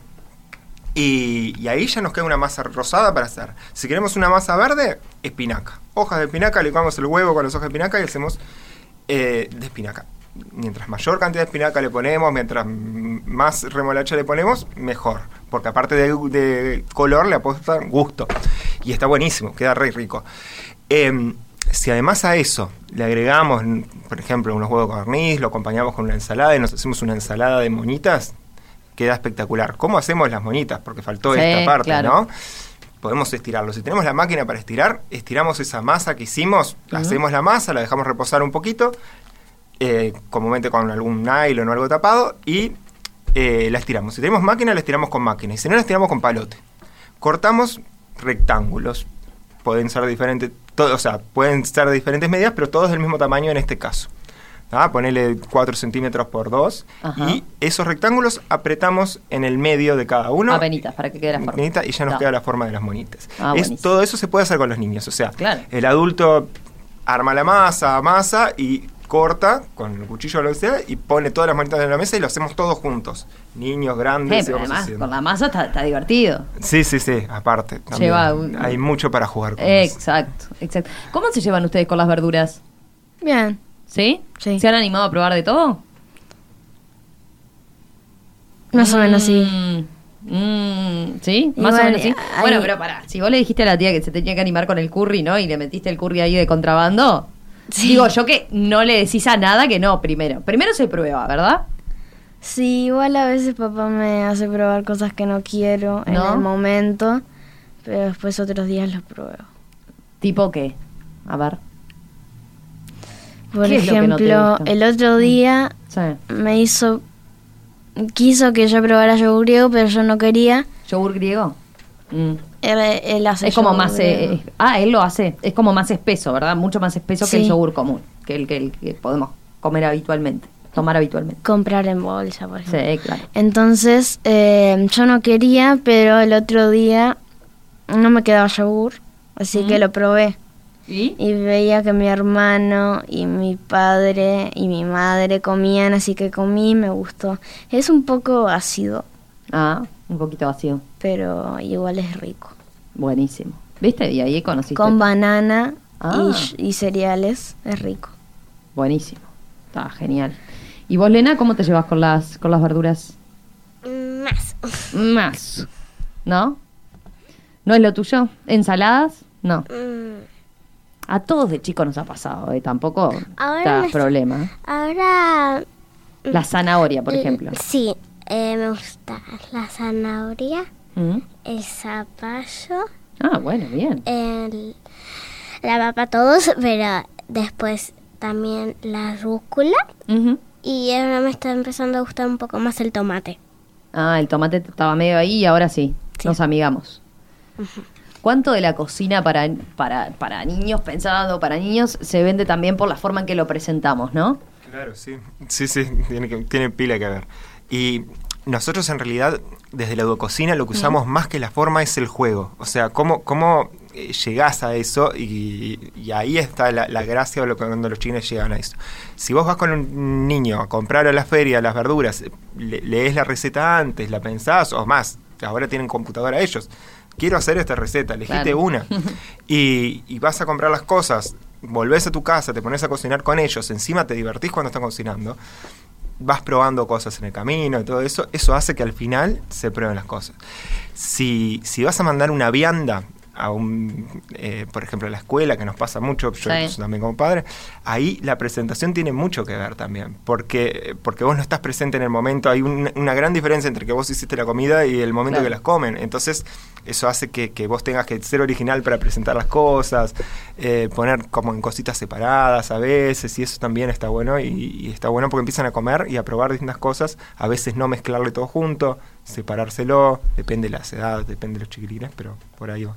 S4: y, y ahí ya nos queda una masa rosada para hacer. Si queremos una masa verde, espinaca. Hojas de espinaca, licuamos el huevo con las hojas de espinaca y hacemos eh, de espinaca. Mientras mayor cantidad de espinaca le ponemos, mientras más remolacha le ponemos, mejor. Porque aparte de, de color le aporta gusto. Y está buenísimo, queda re rico. Em, si además a eso le agregamos, por ejemplo, unos huevos con barniz, lo acompañamos con una ensalada y nos hacemos una ensalada de monitas, queda espectacular. ¿Cómo hacemos las monitas? Porque faltó
S1: Sí,
S4: esta parte,
S1: claro.
S4: ¿no? Podemos estirarlo. Si tenemos la máquina para estirar, estiramos esa masa que hicimos, hacemos la masa, la dejamos reposar un poquito, eh, comúnmente con algún nylon o algo tapado, y eh, la estiramos. Si tenemos máquina, la estiramos con máquina. Y si no, la estiramos con palote. Cortamos rectángulos. Pueden ser diferentes, todo, o sea, pueden ser de diferentes medidas, pero todos del mismo tamaño en este caso. ¿tá? Ponele 4 centímetros por 2
S1: Ajá.
S4: y esos rectángulos apretamos en el medio de cada uno.
S1: Apenitas, para que quede la forma.
S4: Y ya nos queda la forma de las monitas.
S1: Ah,
S4: Es- todo eso se puede hacer con los niños. O sea,
S1: Claro.
S4: el adulto arma la masa, amasa y corta con el cuchillo o lo que sea y pone todas las monitas en la mesa y lo hacemos todos juntos. Niños,
S1: Eh,
S4: grandes, y
S1: pero
S4: vamos
S1: además,
S4: haciendo.
S1: con la masa está, está divertido.
S4: Sí, sí, sí, aparte. también.
S1: Lleva un-
S4: Hay mucho para jugar con eso.
S1: Exacto, exacto. ¿Cómo se llevan ustedes con las verduras?
S3: Bien.
S1: ¿Sí?
S3: Sí.
S1: ¿Se han animado a probar de todo?
S3: Más o menos sí.
S1: Mm, mm, ¿Sí? Más o menos sí.
S3: hay-
S1: Bueno, pero pará, si vos le dijiste a la tía que se tenía que animar con el curry, ¿no? Y le metiste el curry ahí de contrabando.
S3: Sí.
S1: Digo yo que no le decís a nada que no, primero. Primero se prueba, ¿verdad?
S3: Sí, igual a veces papá me hace probar cosas que no quiero en el momento, pero después otros días los pruebo.
S1: ¿Tipo qué? A ver.
S3: Por
S1: ¿Qué es lo que no te
S3: ejemplo, el otro día
S1: Sí.
S3: me hizo quiso que yo probara yogur griego, pero yo no quería.
S1: ¿Yogur griego? Mm.
S3: Él, hace
S1: Es como más... eh, eh, ah, él lo hace. Es como más espeso, ¿verdad? Mucho más espeso que el yogur común. Que el que, el que podemos comer habitualmente. Tomar habitualmente.
S3: comprar en bolsa, por ejemplo.
S1: Sí, claro.
S3: Entonces, eh, yo no quería, pero el otro día no me quedaba yogur, así que lo probé.
S1: ¿Y?
S3: Y veía que mi hermano y mi padre y mi madre comían, así que comí y me gustó. Es un poco ácido,
S1: Ah, un poquito vacío.
S3: pero igual es rico.
S1: Buenísimo. ¿Viste? Y ahí conociste.
S3: Con banana
S1: Ah.
S3: y, sh- y cereales, es rico.
S1: Buenísimo. Está genial. ¿Y vos, Lena, cómo te llevas con las, con las verduras?
S2: Más.
S1: Más. ¿No? ¿No es lo tuyo? ¿Ensaladas? No.
S2: Mm,
S1: A todos de chicos nos ha pasado, ¿eh? Tampoco
S2: Ahora
S1: está problema.
S2: Ahora.
S1: La zanahoria, por
S2: mm,
S1: ejemplo.
S2: Sí, eh, me gusta la zanahoria,
S1: Mm.
S2: el zapallo,
S1: Ah, bueno, bien.
S2: el, la papa, todos, pero después también la rúcula. Y ahora me está empezando a gustar un poco más el tomate.
S1: Ah, el tomate estaba medio ahí y ahora sí,
S2: Sí.
S1: nos amigamos. ¿Cuánto de la cocina para, para, para niños, pensado para niños, se vende también por la forma en que lo presentamos, no?
S4: Claro, sí. Sí, sí, tiene, que- tiene pila que ver. Y nosotros en realidad, desde la educocina, lo que usamos más que la forma es el juego. O sea, cómo, cómo eh, llegás a eso y, y ahí está la, la gracia de lo que cuando los chinos llegan a eso. Si vos vas con un niño a comprar a la feria las verduras, le- lees la receta antes, la pensás, o más, ahora tienen computadora ellos. Quiero hacer esta receta, elegiste
S1: Claro.
S4: una. y, y vas a comprar las cosas volvés a tu casa, te pones a cocinar con ellos, encima te divertís cuando están cocinando, vas probando cosas en el camino y todo eso, eso hace que al final se prueben las cosas. Si, si vas a mandar una vianda a un, eh, por ejemplo, a la escuela, que nos pasa mucho, yo
S1: Sí.
S4: también como padre, ahí la presentación tiene mucho que ver también, porque, porque vos no estás presente en el momento, hay un- una gran diferencia entre que vos hiciste la comida y el momento
S1: Claro.
S4: que las comen, entonces eso hace que, que vos tengas que ser original para presentar las cosas, eh, poner como en cositas separadas a veces, y eso también está bueno, y, y está bueno porque empiezan a comer y a probar distintas cosas, a veces no mezclarle todo junto, separárselo, depende de las edades, depende de los chiquilines, pero por ahí va.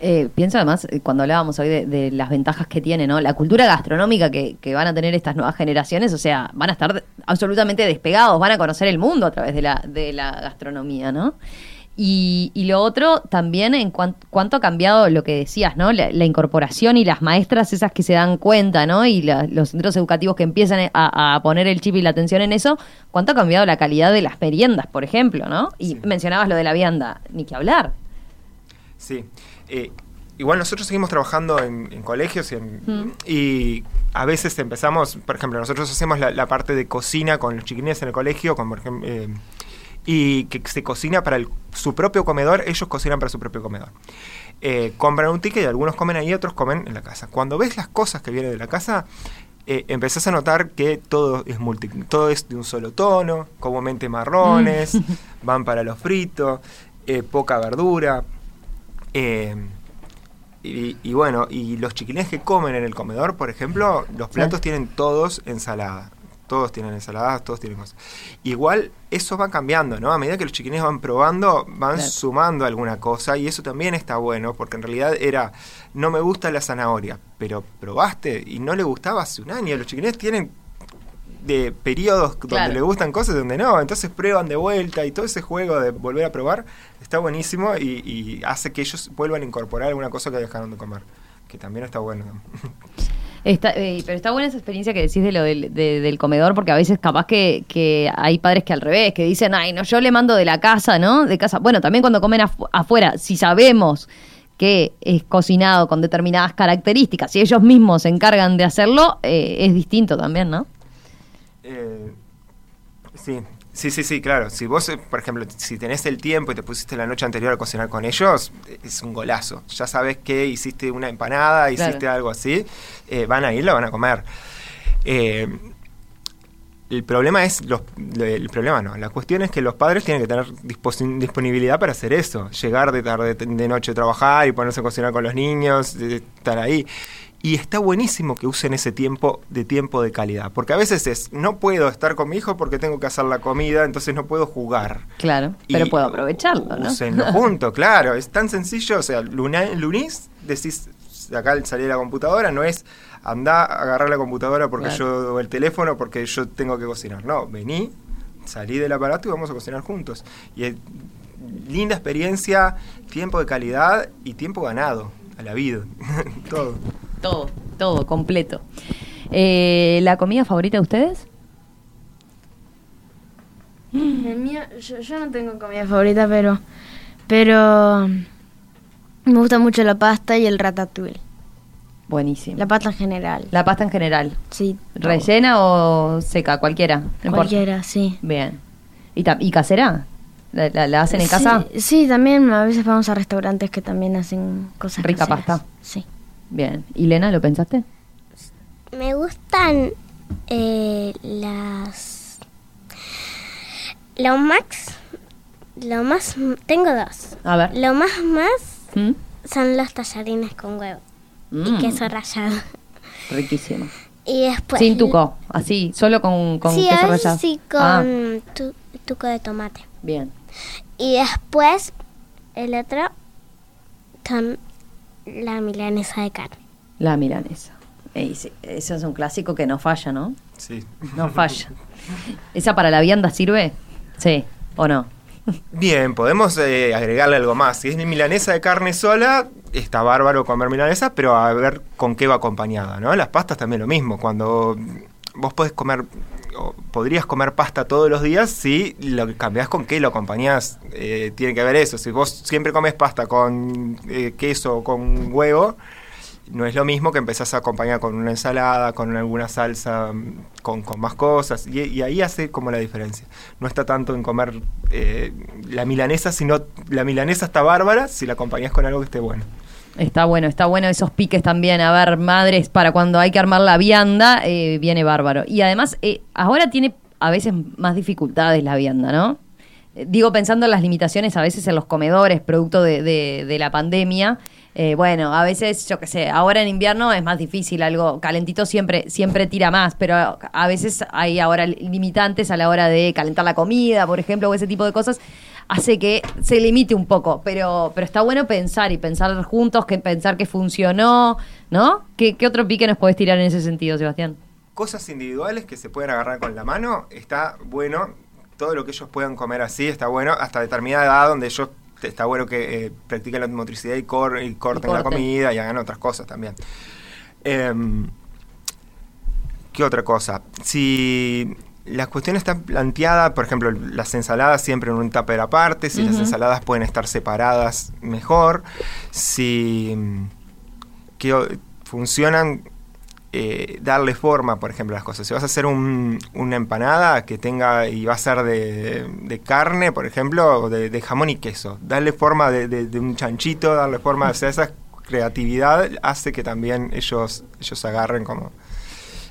S1: Eh, pienso además, eh, cuando hablábamos hoy de, de las ventajas que tiene, ¿no? La cultura gastronómica que, que van a tener estas nuevas generaciones, o sea, van a estar absolutamente despegados, van a conocer el mundo a través de la, de la gastronomía, ¿no? Y, y lo otro también en cuan- cuánto ha cambiado lo que decías, ¿no? La, la incorporación y las maestras esas que se dan cuenta, ¿no? Y la- los centros educativos que empiezan a, a poner el chip y la atención en eso, cuánto ha cambiado la calidad de las meriendas, por ejemplo, ¿no? Y
S4: Sí.
S1: mencionabas lo de la vianda, ni que hablar.
S4: Sí. Eh, igual nosotros seguimos trabajando en, en colegios y, en-
S1: Mm.
S4: y a veces empezamos, por ejemplo, nosotros hacemos la, la parte de cocina con los chiquilines en el colegio, con, por ejemplo, eh, y que se cocina para el- su propio comedor, ellos cocinan para su propio comedor. Eh, compran un ticket y algunos comen ahí, otros comen en la casa. Cuando ves las cosas que vienen de la casa, eh, empezás a notar que todo es multi, todo es de un solo tono, comúnmente marrones, van para los fritos, eh, poca verdura. Eh, y, y bueno, y los chiquilines que comen en el comedor, por ejemplo, los platos tienen todos ensalada. Todos tienen ensaladas, todos tienen cosas. Igual eso va cambiando, ¿no? A medida que los chiquilines van probando, van
S1: Claro.
S4: sumando alguna cosa y eso también está bueno, porque en realidad era, no me gusta la zanahoria, pero probaste y no le gustaba hace un año. Los chiquilines tienen de periodos
S1: Claro.
S4: donde le gustan cosas y donde no, entonces prueban de vuelta y todo ese juego de volver a probar está buenísimo y, y hace que ellos vuelvan a incorporar alguna cosa que dejaron de comer, que también está bueno.
S1: Está, eh, pero está buena esa experiencia que decís de lo del, de- del comedor, porque a veces capaz que, que hay padres que al revés, que dicen, ay, no, yo le mando de la casa, ¿no? De casa. Bueno, también cuando comen afu- afuera, si sabemos que es cocinado con determinadas características, si ellos mismos se encargan de hacerlo, eh, es distinto también, ¿no?
S4: Eh, sí, sí, sí, sí, claro. Si vos, eh, por ejemplo, si tenés el tiempo y te pusiste la noche anterior a cocinar con ellos, eh, es un golazo. Ya sabes que hiciste una empanada,
S1: Claro.
S4: hiciste algo así, eh, van a ir, la van a comer. Eh, el problema es, los, el problema no, la cuestión es que los padres tienen que tener disponibilidad para hacer eso, llegar de tarde, de noche a trabajar y ponerse a cocinar con los niños, estar ahí. Y está buenísimo que usen ese tiempo de tiempo de calidad, porque a veces es, no puedo estar con mi hijo porque tengo que hacer la comida, entonces no puedo jugar.
S1: Claro, pero puedo aprovecharlo, ¿no?
S4: Úsenlo junto, claro, es tan sencillo, o sea, luna, lunís, decís, acá salí de la computadora, no es andá a agarrar la computadora porque
S1: Claro.
S4: yo, o el teléfono porque yo tengo que cocinar, no, vení, salí del aparato y vamos a cocinar juntos. Y es linda experiencia, tiempo de calidad y tiempo ganado a la vida, todo.
S1: Todo, todo, completo. Eh, ¿La comida favorita de ustedes?
S3: El mío, yo, yo no tengo comida favorita, pero, pero me gusta mucho la pasta y el ratatouille.
S1: Buenísimo.
S3: La pasta en general.
S1: La pasta en general.
S3: Sí.
S1: ¿Rellena o seca? Cualquiera. no importa.
S3: Cualquiera, sí.
S1: Bien. ¿Y, y casera? ¿La, la- la hacen en casa?
S3: Sí, sí, también a veces vamos a restaurantes que también hacen cosas
S1: Rica
S3: caseras.
S1: pasta.
S3: Sí.
S1: Bien. ¿Y Lena, lo pensaste?
S2: Me gustan eh, las... Lo max... Lo más... Tengo dos.
S1: A ver.
S2: Lo más más
S1: ¿Mm?
S2: son los tallarines con huevo
S1: Mm,
S2: y queso rallado.
S1: Riquísimo.
S2: Y después...
S1: Sin tuco, así, solo con, con
S2: sí,
S1: queso rallado.
S2: sí, con
S1: Ah,
S2: tu- tuco de tomate.
S1: bien.
S2: Y después el otro con la milanesa de carne.
S1: La milanesa. Ey, sí, eso es un clásico que no falla, ¿no?
S4: Sí.
S1: No falla. ¿Esa para la vianda sirve? Sí, ¿o no?
S4: Bien, podemos eh, agregarle algo más. Si es milanesa de carne sola, está bárbaro comer milanesa, pero a ver con qué va acompañada, ¿no? Las pastas también lo mismo. Cuando vos podés comer, podrías comer pasta todos los días, si lo cambiás con qué lo acompañás, eh, tiene que ver eso. Si vos siempre comes pasta con eh, queso o con huevo, no es lo mismo que empezás a acompañar con una ensalada, con alguna salsa, con, con más cosas, y, ahí hace como la diferencia. No está tanto en comer eh, la milanesa, sino la milanesa está bárbara si la acompañas con algo que esté bueno.
S1: Está bueno, está bueno esos piques también. A ver, madres, para cuando hay que armar la vianda, eh, viene bárbaro. Y además, eh, ahora tiene a veces más dificultades la vianda, ¿no? Eh, Digo, pensando en las limitaciones a veces en los comedores, producto de, de- de la pandemia. Eh, bueno, a veces, yo qué sé, ahora en invierno es más difícil, algo calentito siempre, siempre tira más, pero a veces hay ahora limitantes a la hora de calentar la comida, por ejemplo, o ese tipo de cosas, hace que se limite un poco, pero, pero está bueno pensar y pensar juntos, que pensar que funcionó, ¿no? ¿Qué, qué otro pique nos podés tirar en ese sentido, Sebastián?
S4: Cosas individuales que se pueden agarrar con la mano, está bueno. Todo lo que ellos puedan comer así está bueno, hasta determinada edad donde ellos está bueno que eh, practiquen la motricidad y, cor- y corten la comida y hagan otras cosas también. Em, ¿Qué otra cosa? Si la cuestión está planteada, por ejemplo, las ensaladas siempre en un tupper aparte, si las ensaladas pueden estar separadas mejor, si mm, que funcionan eh, darle forma, por ejemplo, a las cosas. Si vas a hacer un- una empanada que tenga y va a ser de, de carne, por ejemplo, o de, de jamón y queso, darle forma de, de- de un chanchito, darle forma, o sea, esa creatividad hace que también ellos, ellos agarren como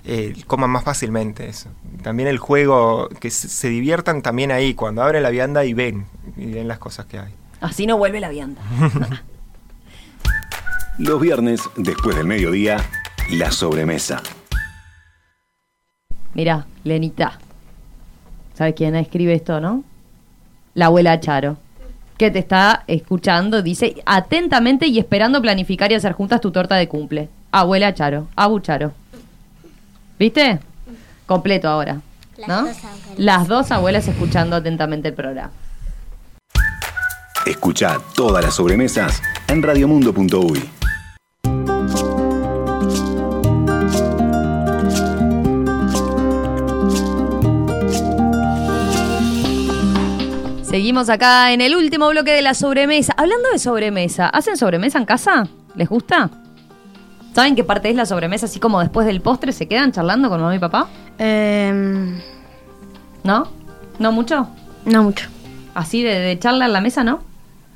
S4: eh, coman más fácilmente eso. También el juego, que se, se diviertan también ahí, cuando abren la vianda y ven, y ven las cosas que hay.
S1: Así no vuelve la vianda.
S5: Los viernes, después del mediodía, la sobremesa.
S1: Mirá, Lenita. ¿Sabes quién escribe esto, no? La abuela Charo. Que te está escuchando, dice atentamente y esperando planificar y hacer juntas tu torta de cumple. Abuela Charo, Abu Charo. ¿Viste? Completo ahora.
S2: Las
S1: ¿no?
S2: dos abuelas.
S1: Las dos abuelas escuchando atentamente el programa.
S5: Escucha todas las sobremesas en radiomundo.uy.
S1: Seguimos acá en el último bloque de la sobremesa. Hablando de sobremesa, ¿hacen sobremesa en casa? ¿Les gusta? ¿Saben qué parte es la sobremesa? Así como después del postre se quedan charlando con mamá y papá.
S3: Em,
S1: ¿No? ¿No mucho?
S3: no mucho.
S1: Así de, de charla en la mesa, ¿no?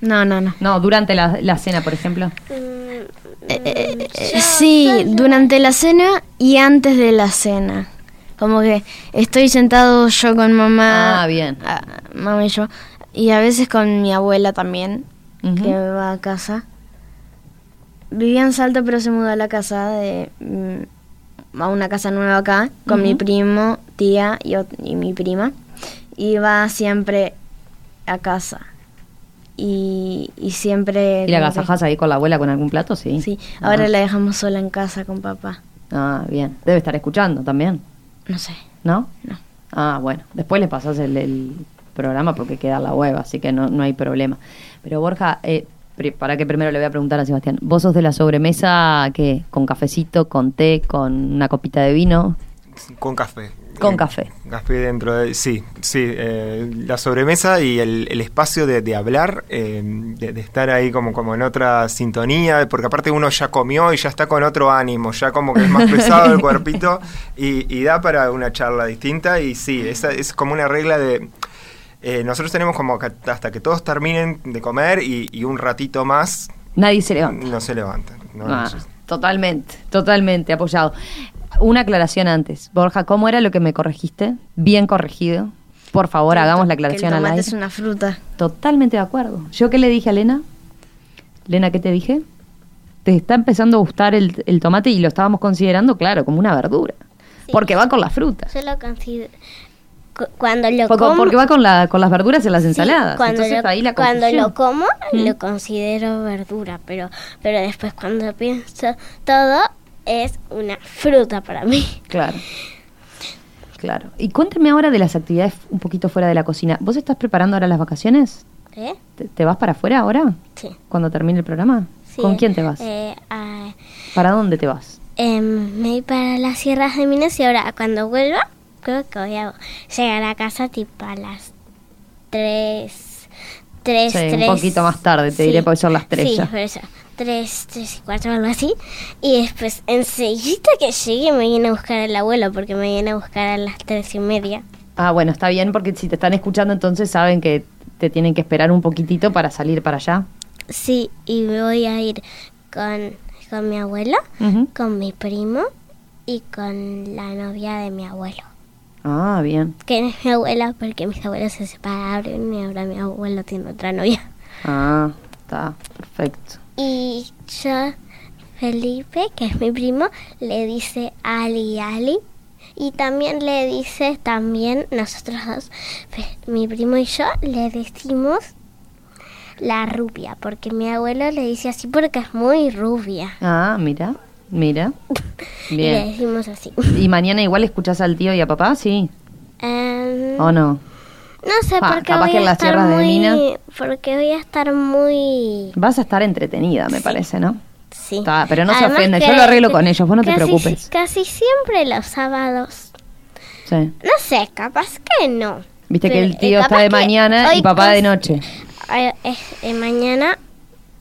S3: No, no, no.
S1: No, durante la, la cena, por ejemplo.
S3: Eh, sí, durante la cena y antes de la cena. Como que estoy sentado yo con mamá.
S1: Ah, bien.
S3: ah, mamá y yo. Y a veces con mi abuela también, que va a casa. Vivía en Salta, pero se mudó a la casa de. mm, a una casa nueva acá, con mi primo, tía y, mi prima. Va siempre a casa. Y, y siempre.
S1: ¿Y la agasajas ahí con la abuela con algún plato? Sí.
S3: Sí, ahora
S1: Ah.
S3: la dejamos sola en casa con papá.
S1: Ah, bien. Debe estar escuchando también,
S3: No sé.
S1: ¿no?
S3: No.
S1: Ah, bueno. Después le pasas el, el programa porque queda la web, así que no, no hay problema. Pero Borja, eh, para que primero le voy a preguntar a Sebastián. ¿Vos sos de la sobremesa qué? ¿Con cafecito, con té, con una copita de vino?
S4: Con café.
S1: Con
S4: Eh,
S1: café.
S4: Café dentro de... Sí, sí. eh, la sobremesa y el, el espacio de, de hablar, eh, de, de estar ahí como, como en otra sintonía, porque aparte uno ya comió y ya está con otro ánimo, ya como que es más pesado el cuerpito y, y da para una charla distinta y sí, esa es como una regla de... eh, nosotros tenemos como que hasta que todos terminen de comer y, y un ratito más
S1: Nadie se levanta.
S4: no se levantan. ¿no?
S1: Ah, totalmente, totalmente apoyado. Una aclaración antes. Borja, ¿cómo era lo que me corregiste? Bien corregido. Por favor, hagamos la aclaración
S3: que el
S1: al
S3: tomate
S1: aire.
S3: es una fruta.
S1: Totalmente de acuerdo. ¿Yo qué le dije a Lena? Lena, ¿qué te dije? Te está empezando a gustar el, el tomate y lo estábamos considerando, claro, como una verdura.
S2: Sí.
S1: Porque va con la fruta.
S2: Yo lo considero. Cu- Cuando lo
S1: Porque,
S2: como.
S1: porque va con, la, con las verduras en las
S2: sí,
S1: ensaladas.
S2: cuando
S1: Entonces
S2: lo,
S1: ahí la
S2: cuando lo como,
S1: Mm.
S2: lo considero verdura. Pero, pero después, cuando pienso todo, es una fruta para mí.
S1: Claro. Claro. Y cuénteme ahora de las actividades un poquito fuera de la cocina. ¿Vos estás preparando ahora las vacaciones?
S2: ¿Eh?
S1: ¿Te, te vas para afuera ahora?
S2: Sí.
S1: Cuando termine el programa.
S2: sí.
S1: ¿Con quién te vas?
S2: Eh, a-
S1: ¿Para dónde te vas?
S2: em, me voy para las sierras de Minas y ahora cuando vuelva, creo que voy a llegar a casa tipo a las 3. 3,
S1: Sí, un poquito más tarde, te diré, porque son las tres
S2: Sí,
S1: ya.
S2: por eso. 3, 3 y cuarto o algo así. Y después, enseguida que llegue, me viene a buscar el abuelo porque me viene a buscar a las 3 y media.
S1: Ah, bueno, está bien porque si te están escuchando entonces saben que te tienen que esperar un poquitito para salir para allá.
S2: Sí, y me voy a ir con, con mi abuelo, con mi primo y con la novia de mi abuelo.
S1: Ah, bien.
S2: Que no es mi abuela porque mis abuelos se separaron y ahora mi abuelo tiene otra novia.
S1: Ah, está perfecto.
S2: Y yo, Felipe, que es mi primo, le dice Ali Ali. Y también le dice, también nosotros dos, mi primo y yo, le decimos la rubia, porque mi abuelo le dice así porque es muy rubia.
S1: Ah, mira, mira.
S2: Y le
S1: Bien.
S2: decimos así.
S1: ¿Y mañana igual escuchás al tío y a papá? Sí.
S2: Em,
S1: ¿O no?
S2: no sé,
S1: Ah,
S2: porque
S1: capaz
S2: voy
S1: que en
S2: a
S1: las
S2: estar
S1: tierras de
S2: muy...
S1: Mina.
S2: Porque voy a estar muy...
S1: Vas a estar entretenida, me parece, ¿no?
S2: Sí.
S1: Está, pero no se
S2: Además que-
S1: yo lo arreglo con ellos, vos no te preocupes.
S2: Casi siempre los sábados
S1: Sí.
S2: No sé, capaz que no.
S1: Viste que el
S2: eh,
S1: tío está
S2: capaz
S1: de mañana y papá de noche.
S2: eh, eh, mañana,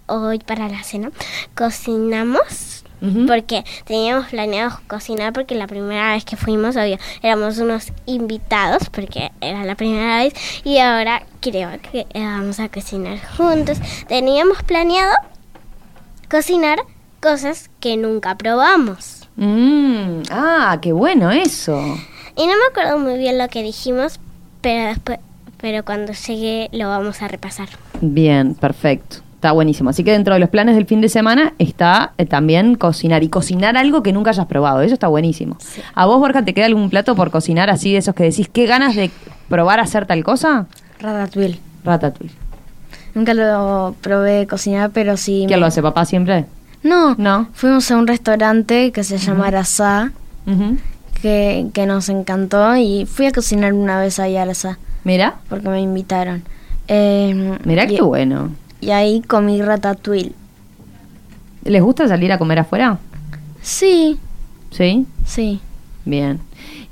S2: hoy para la cena, cocinamos. Porque teníamos planeado cocinar porque la primera vez que fuimos, obvio, éramos unos invitados porque era la primera vez y ahora creo que eh, vamos a cocinar juntos. Teníamos planeado cocinar cosas que nunca probamos.
S1: Mm, ah, qué bueno eso.
S2: Y no me acuerdo muy bien lo que dijimos, pero después, pero cuando llegue lo vamos a repasar.
S1: Bien, perfecto. Está buenísimo. Así que dentro de los planes del fin de semana está eh, también cocinar y cocinar algo que nunca hayas probado. Eso está buenísimo. ¿A vos, Borja, te queda algún plato por cocinar así de esos que decís, qué ganas de probar a hacer tal cosa?
S3: Ratatouille.
S1: Ratatouille.
S3: Nunca lo probé cocinar, pero sí.
S1: ¿Quién
S3: me-
S1: lo hace, papá, siempre?
S3: No,
S1: No.
S3: Fuimos a un restaurante que se llama Arasá,
S1: Ujú.
S3: que, que nos encantó y fui a cocinar una vez ahí a Arasá,
S1: Mira,
S3: porque me invitaron. Eh,
S1: mira
S3: y,
S1: qué bueno.
S3: Y ahí comí ratatouille.
S1: ¿Les gusta salir a comer afuera?
S3: Sí,
S1: Sí.
S3: sí.
S1: Bien.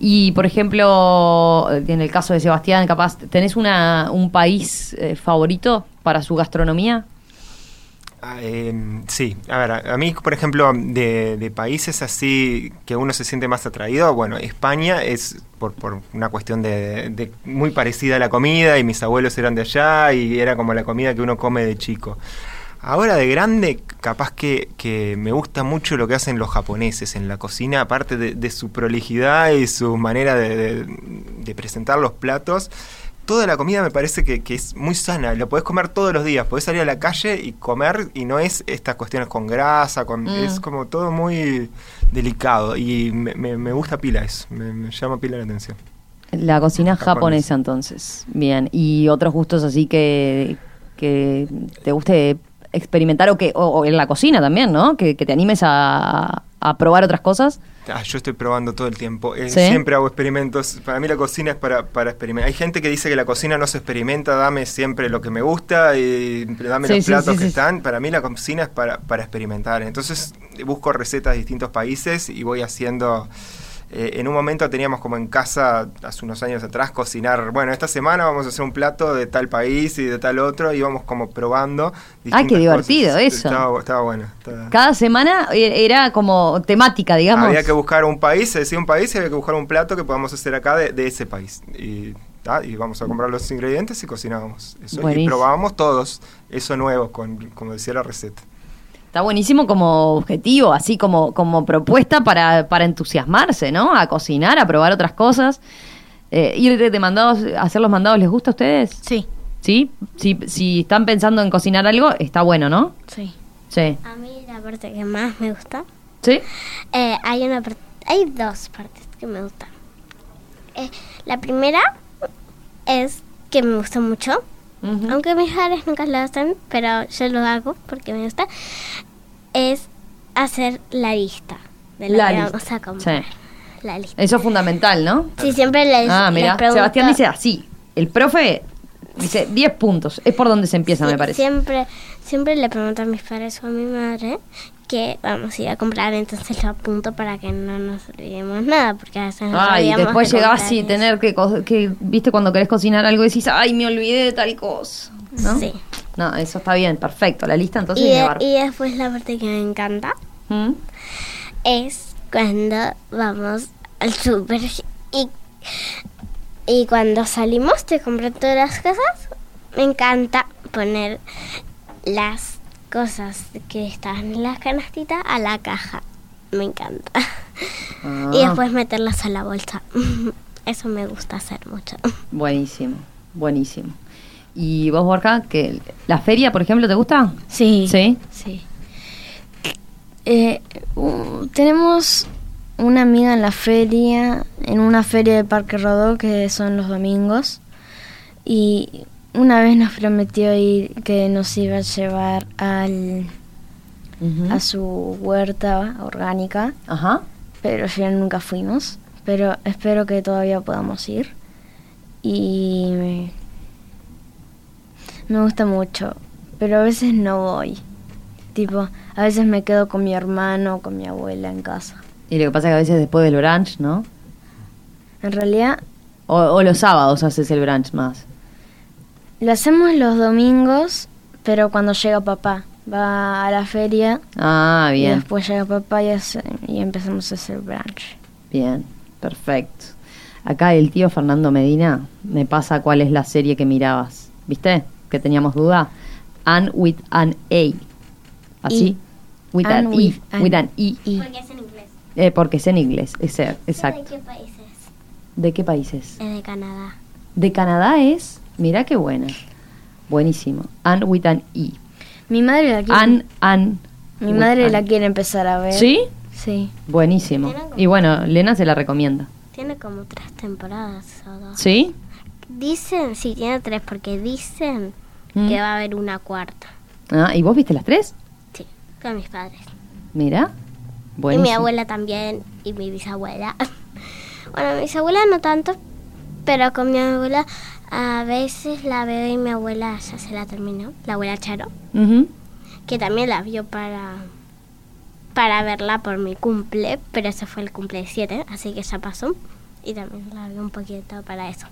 S1: Y, por ejemplo, en el caso de Sebastián, capaz, ¿tenés una, un país eh, favorito para su gastronomía?
S4: Ah, eh, sí, a ver, a, mí, por ejemplo, de, países así que uno se siente más atraído, bueno, España es por, por una cuestión de, muy parecida a la comida y mis abuelos eran de allá y era como la comida que uno come de chico. Ahora de grande, capaz que, que me gusta mucho lo que hacen los japoneses en la cocina, aparte de, su prolijidad y su manera de presentar los platos. Toda la comida me parece que, que es muy sana, lo podés comer todos los días, podés salir a la calle y comer y no es estas cuestiones con grasa, con,
S1: Mm.
S4: es como todo muy delicado y me, me- me gusta pila eso, me, me llama pila la atención.
S1: La cocina
S4: Japonesa.
S1: japonesa, entonces. Bien. ¿Y otros gustos así que, que te guste experimentar o que o, o en la cocina también, ¿no? Que, que te animes a, a probar otras cosas.
S4: Ah, yo estoy probando todo el tiempo. Eh,
S1: ¿Sí?
S4: Siempre hago experimentos. Para mí la cocina es para, para experimentar. Hay gente que dice que la cocina no se experimenta, dame siempre lo que me gusta y dame
S1: Sí,
S4: los platos
S1: sí,
S4: que están. Para mí la cocina es para, para experimentar. Entonces busco recetas de distintos países y voy haciendo... eh, en un momento teníamos como en casa, hace unos años atrás, cocinar, bueno, esta semana vamos a hacer un plato de tal país y de tal otro, íbamos como probando.
S1: Ah, qué divertido
S4: cosas.
S1: eso.
S4: Estaba, estaba bueno. estaba-
S1: Cada semana e- era como temática, digamos.
S4: había que buscar un país, se decía un país y había que buscar un plato que podamos hacer acá de, de ese país. Y, ah, y vamos a comprar los ingredientes y cocinábamos. Eso, y probábamos todos eso nuevo, con, como decía la receta.
S1: Está buenísimo como objetivo, así como, como propuesta para, para entusiasmarse, ¿no? A cocinar, a probar otras cosas. Eh, ir de, mandados, hacer los mandados, ¿les gusta a ustedes?
S3: Sí,
S1: ¿Sí? Si, si están pensando en cocinar algo, está bueno, ¿no?
S3: sí.
S1: Sí.
S2: A mí la parte que más me gusta,
S1: ¿Sí?
S2: eh, hay una hay dos partes que me gustan. Eh, la primera es que me gusta mucho, Aunque mis padres nunca lo hacen, pero yo lo hago porque me gusta, es hacer la lista de lo
S1: La
S2: que
S1: lista,
S2: vamos a comprar.
S1: sí.
S2: La lista.
S1: Eso es fundamental, ¿no?
S2: Sí, siempre les,
S1: ah, mira, Sebastián dice así. El profe dice 10 puntos. Es por donde se empieza,
S2: Sí,
S1: me parece.
S2: Siempre, siempre le pregunto a mis padres o a mi madre que vamos a ir a comprar, entonces lo apunto para que no nos olvidemos nada, porque a veces nos
S1: Ay,
S2: olvidamos
S1: después
S2: de
S1: así,
S2: eso.
S1: tener que, que, viste, cuando querés cocinar algo decís, ay, me olvidé de tal cosa. ¿no?
S2: Sí.
S1: No, eso está bien, perfecto. La lista entonces
S2: Y, de- y después la parte que me encanta
S1: ¿Mm?
S2: es cuando vamos al súper y, y cuando salimos te compran todas las cosas. Me encanta poner las cosas que están en la canastita a la caja. Me encanta.
S1: Ah,
S2: Y después meterlas a la bolsa. Eso me gusta hacer mucho.
S1: Buenísimo, buenísimo. ¿Y vos, Borja, que la feria, por ejemplo, te gusta?
S3: Sí.
S1: Sí.
S3: Sí. Eh, uh, tenemos una amiga en la feria, en una feria de Parque Rodó que son los domingos. Y una vez nos prometió ir que nos iba a llevar al, a su huerta orgánica,
S1: Ajá.
S3: pero final nunca fuimos. Pero espero que todavía podamos ir. Y me, me gusta mucho, pero a veces no voy. Tipo, a veces me quedo con mi hermano o con mi abuela en casa.
S1: Y lo que pasa es que a veces después del brunch, ¿no?
S3: En realidad,
S1: O, o los sábados haces el brunch más.
S3: Lo hacemos los domingos, pero cuando llega papá. Va a la feria
S1: Ah,
S3: y
S1: bien,
S3: después llega papá y, hace- y empezamos a hacer brunch.
S1: bien, perfecto. Acá el tío Fernando Medina me pasa cuál es la serie que mirabas. ¿Viste? Que teníamos duda. Anne with an A. ¿Así? With an
S3: with
S1: E.
S3: an
S1: With an E.
S3: Y
S2: es en inglés.
S1: Eh, porque es en inglés. exacto.
S2: ¿De qué países?
S1: ¿De qué países?
S2: Es de Canadá.
S1: De Canadá es. Mirá qué buena. Buenísimo. Anne with an E.
S3: mi madre la quiere,
S1: Anne, Anne.
S3: mi madre la
S1: an.
S3: quiere empezar a ver.
S1: ¿Sí?
S3: Sí.
S1: Buenísimo. Y bueno, Lena se la recomienda.
S2: Tiene como tres temporadas o dos.
S1: ¿Sí?
S2: Dicen, sí, tiene tres, porque dicen
S1: Mm.
S2: que va a haber una cuarta.
S1: Ah, ¿Y vos viste las tres?
S2: Sí, con mis padres.
S1: Mira.
S2: Y
S1: Buenísimo.
S2: mi abuela también, y mi bisabuela. bueno, mi bisabuela no tanto, pero con mi abuela a veces la veo y mi abuela ya se la terminó, la abuela Charo,
S1: Ujú.
S2: que también la vio para para verla por mi cumple, pero ese fue el cumple de 7, así que ya pasó. Y también la vio un poquito para eso.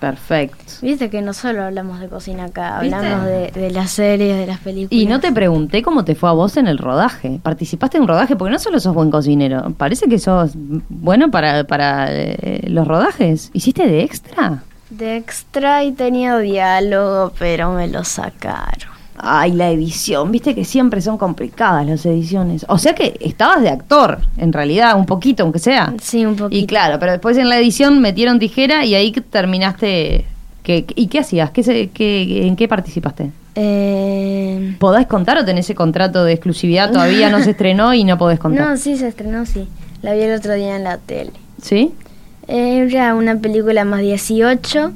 S1: Perfecto.
S3: Viste que no solo hablamos de cocina acá, hablamos de, de las series, de las películas.
S1: Y no te pregunté cómo te fue a vos en el rodaje. ¿Participaste en un rodaje? Porque no solo sos buen cocinero, parece que sos bueno para, para eh, los rodajes. ¿Hiciste de extra?
S3: De extra y tenía diálogo, pero me lo sacaron.
S1: Ay, la edición, viste que siempre son complicadas las ediciones. O sea que estabas de actor, en realidad, un poquito, aunque sea.
S3: Sí, un poquito.
S1: Y claro, pero después en la edición metieron tijera y ahí terminaste. ¿Qué, ¿Y qué hacías? ¿Qué, qué- ¿En qué participaste?
S3: Eh,
S1: ¿Podés contar o tenés ese contrato de exclusividad? Todavía no se estrenó y no podés contar.
S3: no, sí, se estrenó, sí. La vi el otro día en la tele.
S1: ¿Sí?
S3: Era una película más 18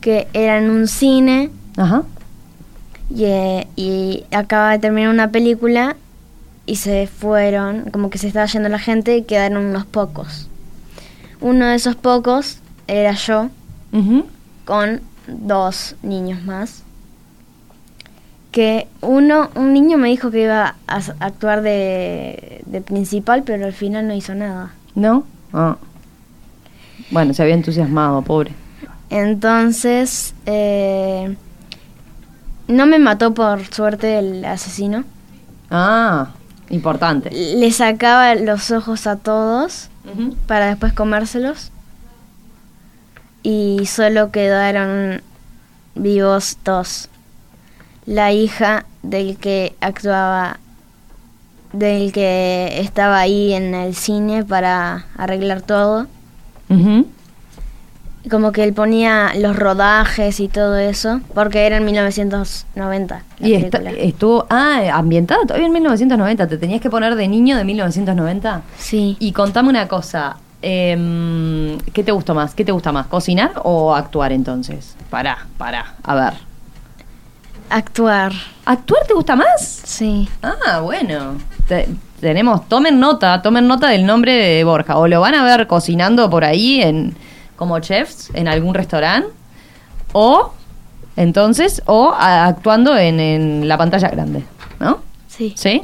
S3: que era en un cine
S1: Ajá.
S3: y, eh, y acaba de terminar una película y se fueron, como que se estaba yendo la gente y quedaron unos pocos. Uno de esos pocos era yo con dos niños más. Que uno, un niño me dijo que iba a actuar de, de principal, pero al final no hizo nada.
S1: ¿No? Ah. Bueno, se había entusiasmado, pobre.
S3: Entonces, eh, no me mató por suerte el asesino.
S1: Ah, importante.
S3: Le sacaba los ojos a todos para después comérselos. Y solo quedaron vivos dos. La hija del que actuaba, del que estaba ahí en el cine para arreglar todo.
S1: Ujú.
S3: Como que él ponía los rodajes y todo eso, porque era en 1990 la
S1: Y esta- estuvo, ah, ambientada todavía en 1990. ¿Te tenías que poner de niño de 1990?
S3: Sí.
S1: Y contame una cosa. em, ¿Qué te gustó más? ¿Qué te gusta más? ¿Cocinar o actuar entonces? Pará, pará. A ver.
S3: Actuar,
S1: ¿Actuar te gusta más?
S3: sí.
S1: Ah, bueno. Te- tenemos, tomen nota, tomen nota del nombre de Borja. O lo van a ver cocinando por ahí en como chefs en algún restaurante. O, entonces, o a- actuando en, en la pantalla grande. ¿No?
S3: Sí.
S1: ¿Sí?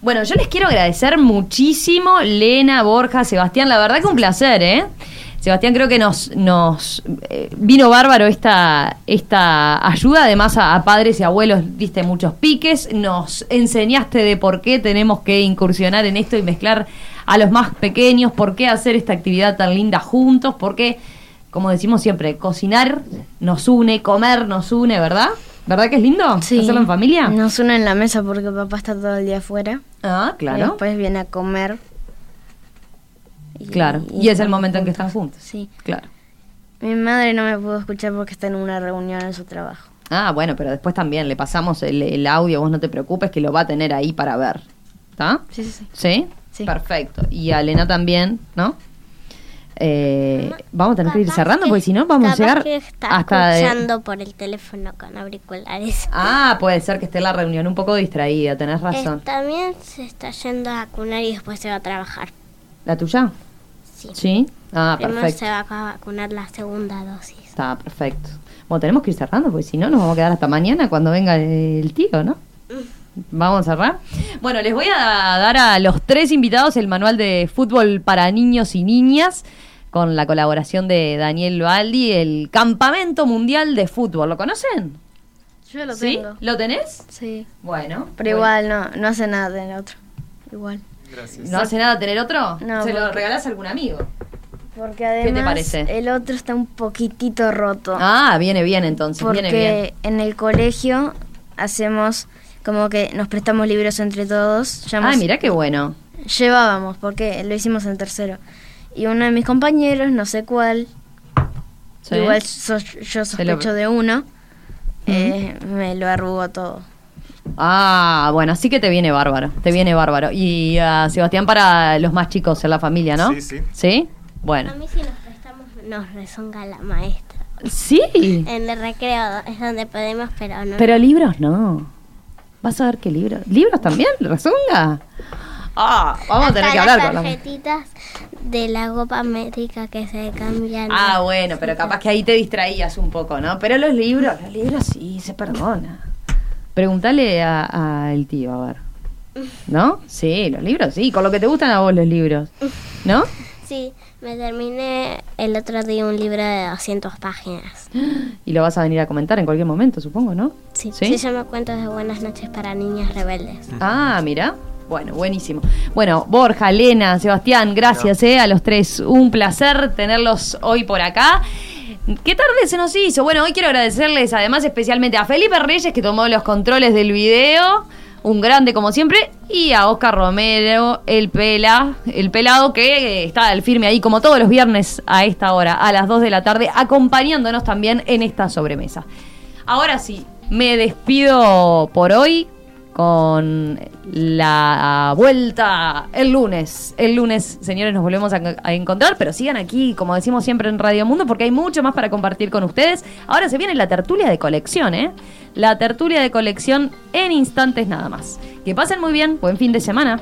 S1: Bueno, yo les quiero agradecer muchísimo, Lena, Borja, Sebastián. La verdad que un placer, ¿eh? Sebastián, creo que nos, nos eh, vino bárbaro esta, esta ayuda, además a, a padres y abuelos diste muchos piques, nos enseñaste de por qué tenemos que incursionar en esto y mezclar a los más pequeños, por qué hacer esta actividad tan linda juntos, por qué, como decimos siempre, cocinar nos une, comer nos une, ¿verdad? ¿Verdad que es lindo hacerlo en familia?
S3: Nos une en la mesa porque papá está todo el día afuera.
S1: Ah,
S3: Y
S1: claro.
S3: después viene a comer. Y-
S1: Claro. Y, es el momento en que están juntos.
S3: Sí.
S1: Claro.
S3: Mi madre no me pudo escuchar porque está en una reunión en su trabajo.
S1: Ah, bueno, pero después también le pasamos el, el audio, vos no te preocupes que lo va a tener ahí para ver. ¿Está?
S3: Sí, sí, sí.
S1: ¿Sí?
S3: Sí.
S1: Perfecto. Y a Elena también, ¿no? Eh, vamos a tener que ir cerrando
S2: que-
S1: porque si no vamos a llegar
S2: que está
S1: hasta... de-
S2: escuchando por el teléfono con auriculares.
S1: Ah, puede ser que esté en la reunión un poco distraída, tenés
S2: Eh,
S1: razón.
S2: también se está yendo a vacunar y después se va a trabajar.
S1: ¿La tuya?
S2: Sí.
S1: Sí. Ah,
S2: Primero
S1: perfecto.
S2: se va a vacunar la segunda dosis.
S1: Está perfecto. Bueno, tenemos que ir cerrando porque si no nos vamos a quedar hasta mañana cuando venga el tío, ¿no? Vamos a cerrar. Bueno, les voy a dar a los tres invitados el manual de fútbol para niños y niñas con la colaboración de Daniel Baldi, el Campamento Mundial de Fútbol. ¿Lo conocen?
S3: Yo lo
S1: ¿Sí?
S3: tengo.
S1: ¿Lo tenés?
S3: Sí.
S1: Bueno.
S3: Pero
S1: bueno.
S3: igual no, no hace nada tener otro. Igual.
S4: Gracias.
S1: ¿No hace nada tener otro?
S3: No,
S1: ¿Se lo
S3: porque-
S1: regalás a algún amigo?
S3: Porque además
S1: te parece?
S3: el otro está un poquitito roto.
S1: Ah, viene bien entonces, viene bien.
S3: porque en el colegio hacemos como que nos prestamos libros entre todos.
S1: Ah, mira qué bueno.
S3: Llevábamos, porque lo hicimos en tercero. Y uno de mis compañeros, no sé cuál,
S1: Sí.
S3: igual so- yo sospecho de uno, eh, me lo arrugó todo.
S1: Ah, bueno, así que te viene bárbaro, te viene bárbaro. Y a Sebastián para los más chicos en la familia, ¿no?
S4: Sí, sí.
S1: ¿Sí? Bueno.
S2: A mí si nos prestamos nos rezonga la maestra.
S1: Sí,
S2: En el recreo es donde podemos, pero no.
S1: pero libros no. Vas a ver qué libros. ¿Libros también? ¿Rezonga? Ah, vamos a tener que hablar
S2: las
S1: con la...
S2: tarjetitas de la Copa Médica que se cambian.
S1: Ah, bueno, pero capaz que ahí te distraías un poco, ¿no? Pero los libros, los libros sí, se perdona. Pregúntale al tío, a ver. ¿No? Sí, los libros, sí. Con lo que te gustan a vos los libros. ¿No?
S2: Sí, me terminé el otro día un libro de 200 páginas.
S1: Y lo vas a venir a comentar en cualquier momento, supongo, ¿no?
S2: Sí,
S1: ¿Sí?
S2: se llama Cuentos de Buenas noches para niñas rebeldes.
S1: Ah, mira. Bueno, buenísimo. Bueno, Borja, Elena, Sebastián, gracias eh, a los tres. Un placer tenerlos hoy por acá. ¿Qué tarde se nos hizo? Bueno, hoy quiero agradecerles además especialmente a Felipe Reyes que tomó los controles del video, un grande como siempre, y a Oscar Romero, el pela, el pelado que eh, está al firme ahí como todos los viernes a esta hora, a las 2 de la tarde, acompañándonos también en esta sobremesa. Ahora sí, me despido por hoy con la vuelta el lunes. El lunes, señores, nos volvemos a, encontrar, pero sigan aquí, como decimos siempre en Radio Mundo, porque hay mucho más para compartir con ustedes. Ahora se viene la tertulia de colección, ¿eh? La tertulia de colección en instantes nada más. Que pasen muy bien, buen fin de semana.